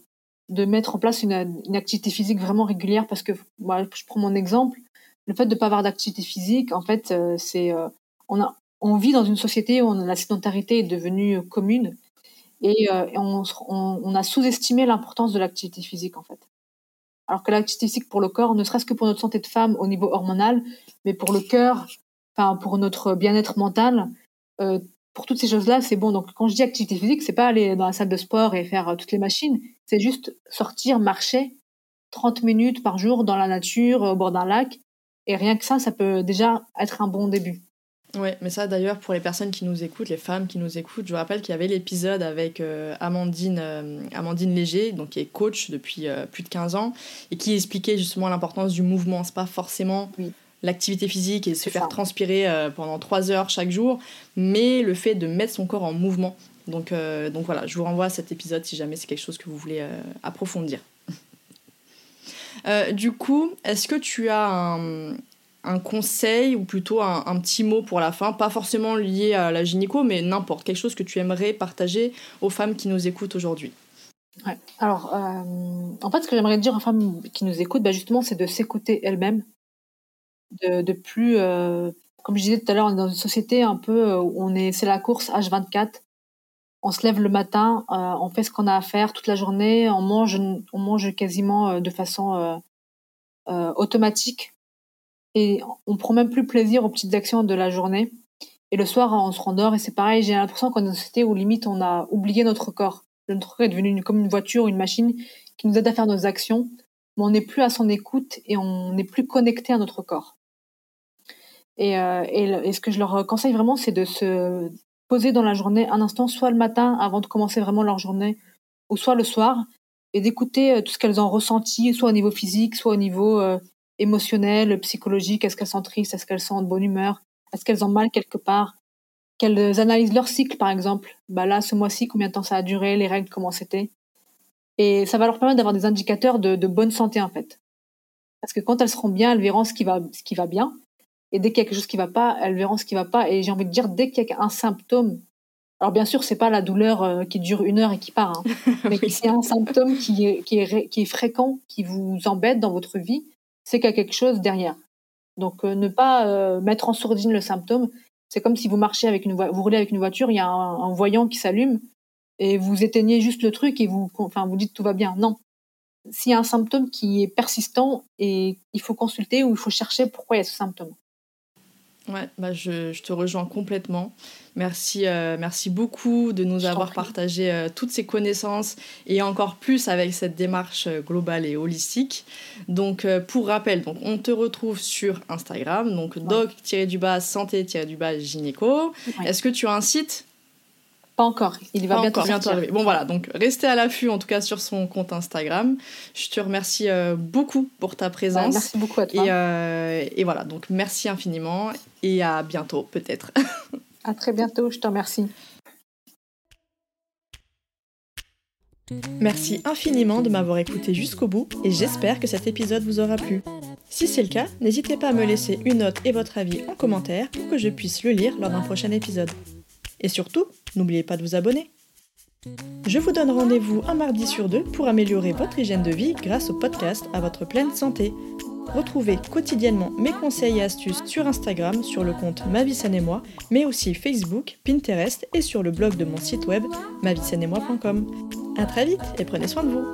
de mettre en place une, une activité physique vraiment régulière parce que moi, je prends mon exemple, le fait de ne pas avoir d'activité physique, en fait, euh, c'est euh, on, vit dans une société où la sédentarité est devenue commune et, euh, on, a sous-estimé l'importance de l'activité physique, en fait. Alors que l'activité physique pour le corps, ne serait-ce que pour notre santé de femme au niveau hormonal, mais pour le cœur, enfin pour notre bien-être mental, euh, pour toutes ces choses-là, c'est bon. Donc quand je dis activité physique, c'est pas aller dans la salle de sport et faire euh, toutes les machines, c'est juste sortir, marcher 30 minutes par jour dans la nature, au bord d'un lac. Et rien que ça, ça peut déjà être un bon début. Ouais, mais ça d'ailleurs pour les personnes qui nous écoutent, les femmes qui nous écoutent, je vous rappelle qu'il y avait l'épisode avec euh, Amandine, euh, Amandine Léger, donc qui est coach depuis euh, plus de 15 ans, et qui expliquait justement l'importance du mouvement. C'est pas forcément Oui. l'activité physique et se faire ça. transpirer pendant 3 heures chaque jour, mais le fait de mettre son corps en mouvement. Donc, donc voilà, je vous renvoie à cet épisode si jamais c'est quelque chose que vous voulez approfondir. Euh, du coup, est-ce que tu as un, conseil ou plutôt un, petit mot pour la fin, pas forcément lié à la gynéco, mais n'importe, quelque chose que tu aimerais partager aux femmes qui nous écoutent aujourd'hui. Alors, euh, en fait, ce que j'aimerais dire aux femmes qui nous écoutent, bah, justement, c'est de s'écouter elles-mêmes, de, plus, euh, comme je disais tout à l'heure, on est dans une société un peu où on est, c'est la course H24. On se lève le matin, euh, on fait ce qu'on a à faire toute la journée, on mange, on mange quasiment euh, de façon euh, euh, automatique et on prend même plus plaisir aux petites actions de la journée. Et le soir, on se rendort et c'est pareil. J'ai l'impression qu'on est dans une société où limite on a oublié notre corps. Notre corps est devenu une- comme une voiture, une machine qui nous aide à faire nos actions, mais on n'est plus à son écoute et on n'est plus connecté à notre corps. Et, euh, et, ce que je leur conseille vraiment, c'est de se poser dans la journée un instant, soit le matin avant de commencer vraiment leur journée, ou soit le soir, et d'écouter euh, tout ce qu'elles ont ressenti, soit au niveau physique, soit au niveau euh, émotionnel, psychologique. Est-ce qu'elles sont tristes? Est-ce qu'elles sont de bonne humeur? Est-ce qu'elles ont mal quelque part? Qu'elles analysent leur cycle, par exemple. Bah là, ce mois-ci, combien de temps ça a duré? Les règles, comment c'était? Et ça va leur permettre d'avoir des indicateurs de, de, bonne santé en fait. Parce que quand elles seront bien, elles verront ce qui va, ce qui va bien. Et dès qu'il y a quelque chose qui va pas, elles verront ce qui va pas. Et j'ai envie de dire, dès qu'il y a un symptôme, alors bien sûr, c'est pas la douleur euh, qui dure une heure et qui part, hein, <laughs> mais oui. c'est un symptôme qui est, qui, est, qui est fréquent, qui vous embête dans votre vie, c'est qu'il y a quelque chose derrière. Donc euh, ne pas euh, mettre en sourdine le symptôme. C'est comme si vous marchez avec une vous roulez avec une voiture, il y a un, un voyant qui s'allume et vous éteignez juste le truc et vous, enfin, vous dites tout va bien. Non. S'il y a un symptôme qui est persistant et il faut consulter ou il faut chercher pourquoi il y a ce symptôme. Ouais, bah je, je, te rejoins complètement. Merci, euh, merci beaucoup de nous je avoir partagé euh, toutes ces connaissances et encore plus avec cette démarche euh, globale et holistique. Donc, pour rappel, donc, on te retrouve sur Instagram, donc ouais. doc-du-bas santé-du-bas gynéco. Ouais. Est-ce que tu as un site? Pas encore, il va pas bientôt, encore, bientôt arriver. Bon voilà, donc restez à l'affût en tout cas sur son compte Instagram. Je te remercie euh, beaucoup pour ta présence. Bah, merci beaucoup à toi. Et, euh, et, voilà, donc merci infiniment et à bientôt peut-être. <laughs> à très bientôt, je te remercie. Merci infiniment de m'avoir écouté jusqu'au bout et j'espère que cet épisode vous aura plu. Si c'est le cas, n'hésitez pas à me laisser une note et votre avis en commentaire pour que je puisse le lire lors d'un prochain épisode. Et surtout, N'oubliez pas de vous abonner. Je vous donne rendez-vous un mardi sur deux pour améliorer votre hygiène de vie grâce au podcast à votre pleine santé. Retrouvez quotidiennement mes conseils et astuces sur Instagram, sur le compte Ma Vie et Moi, mais aussi Facebook, Pinterest et sur le blog de mon site web moi.com. A très vite et prenez soin de vous!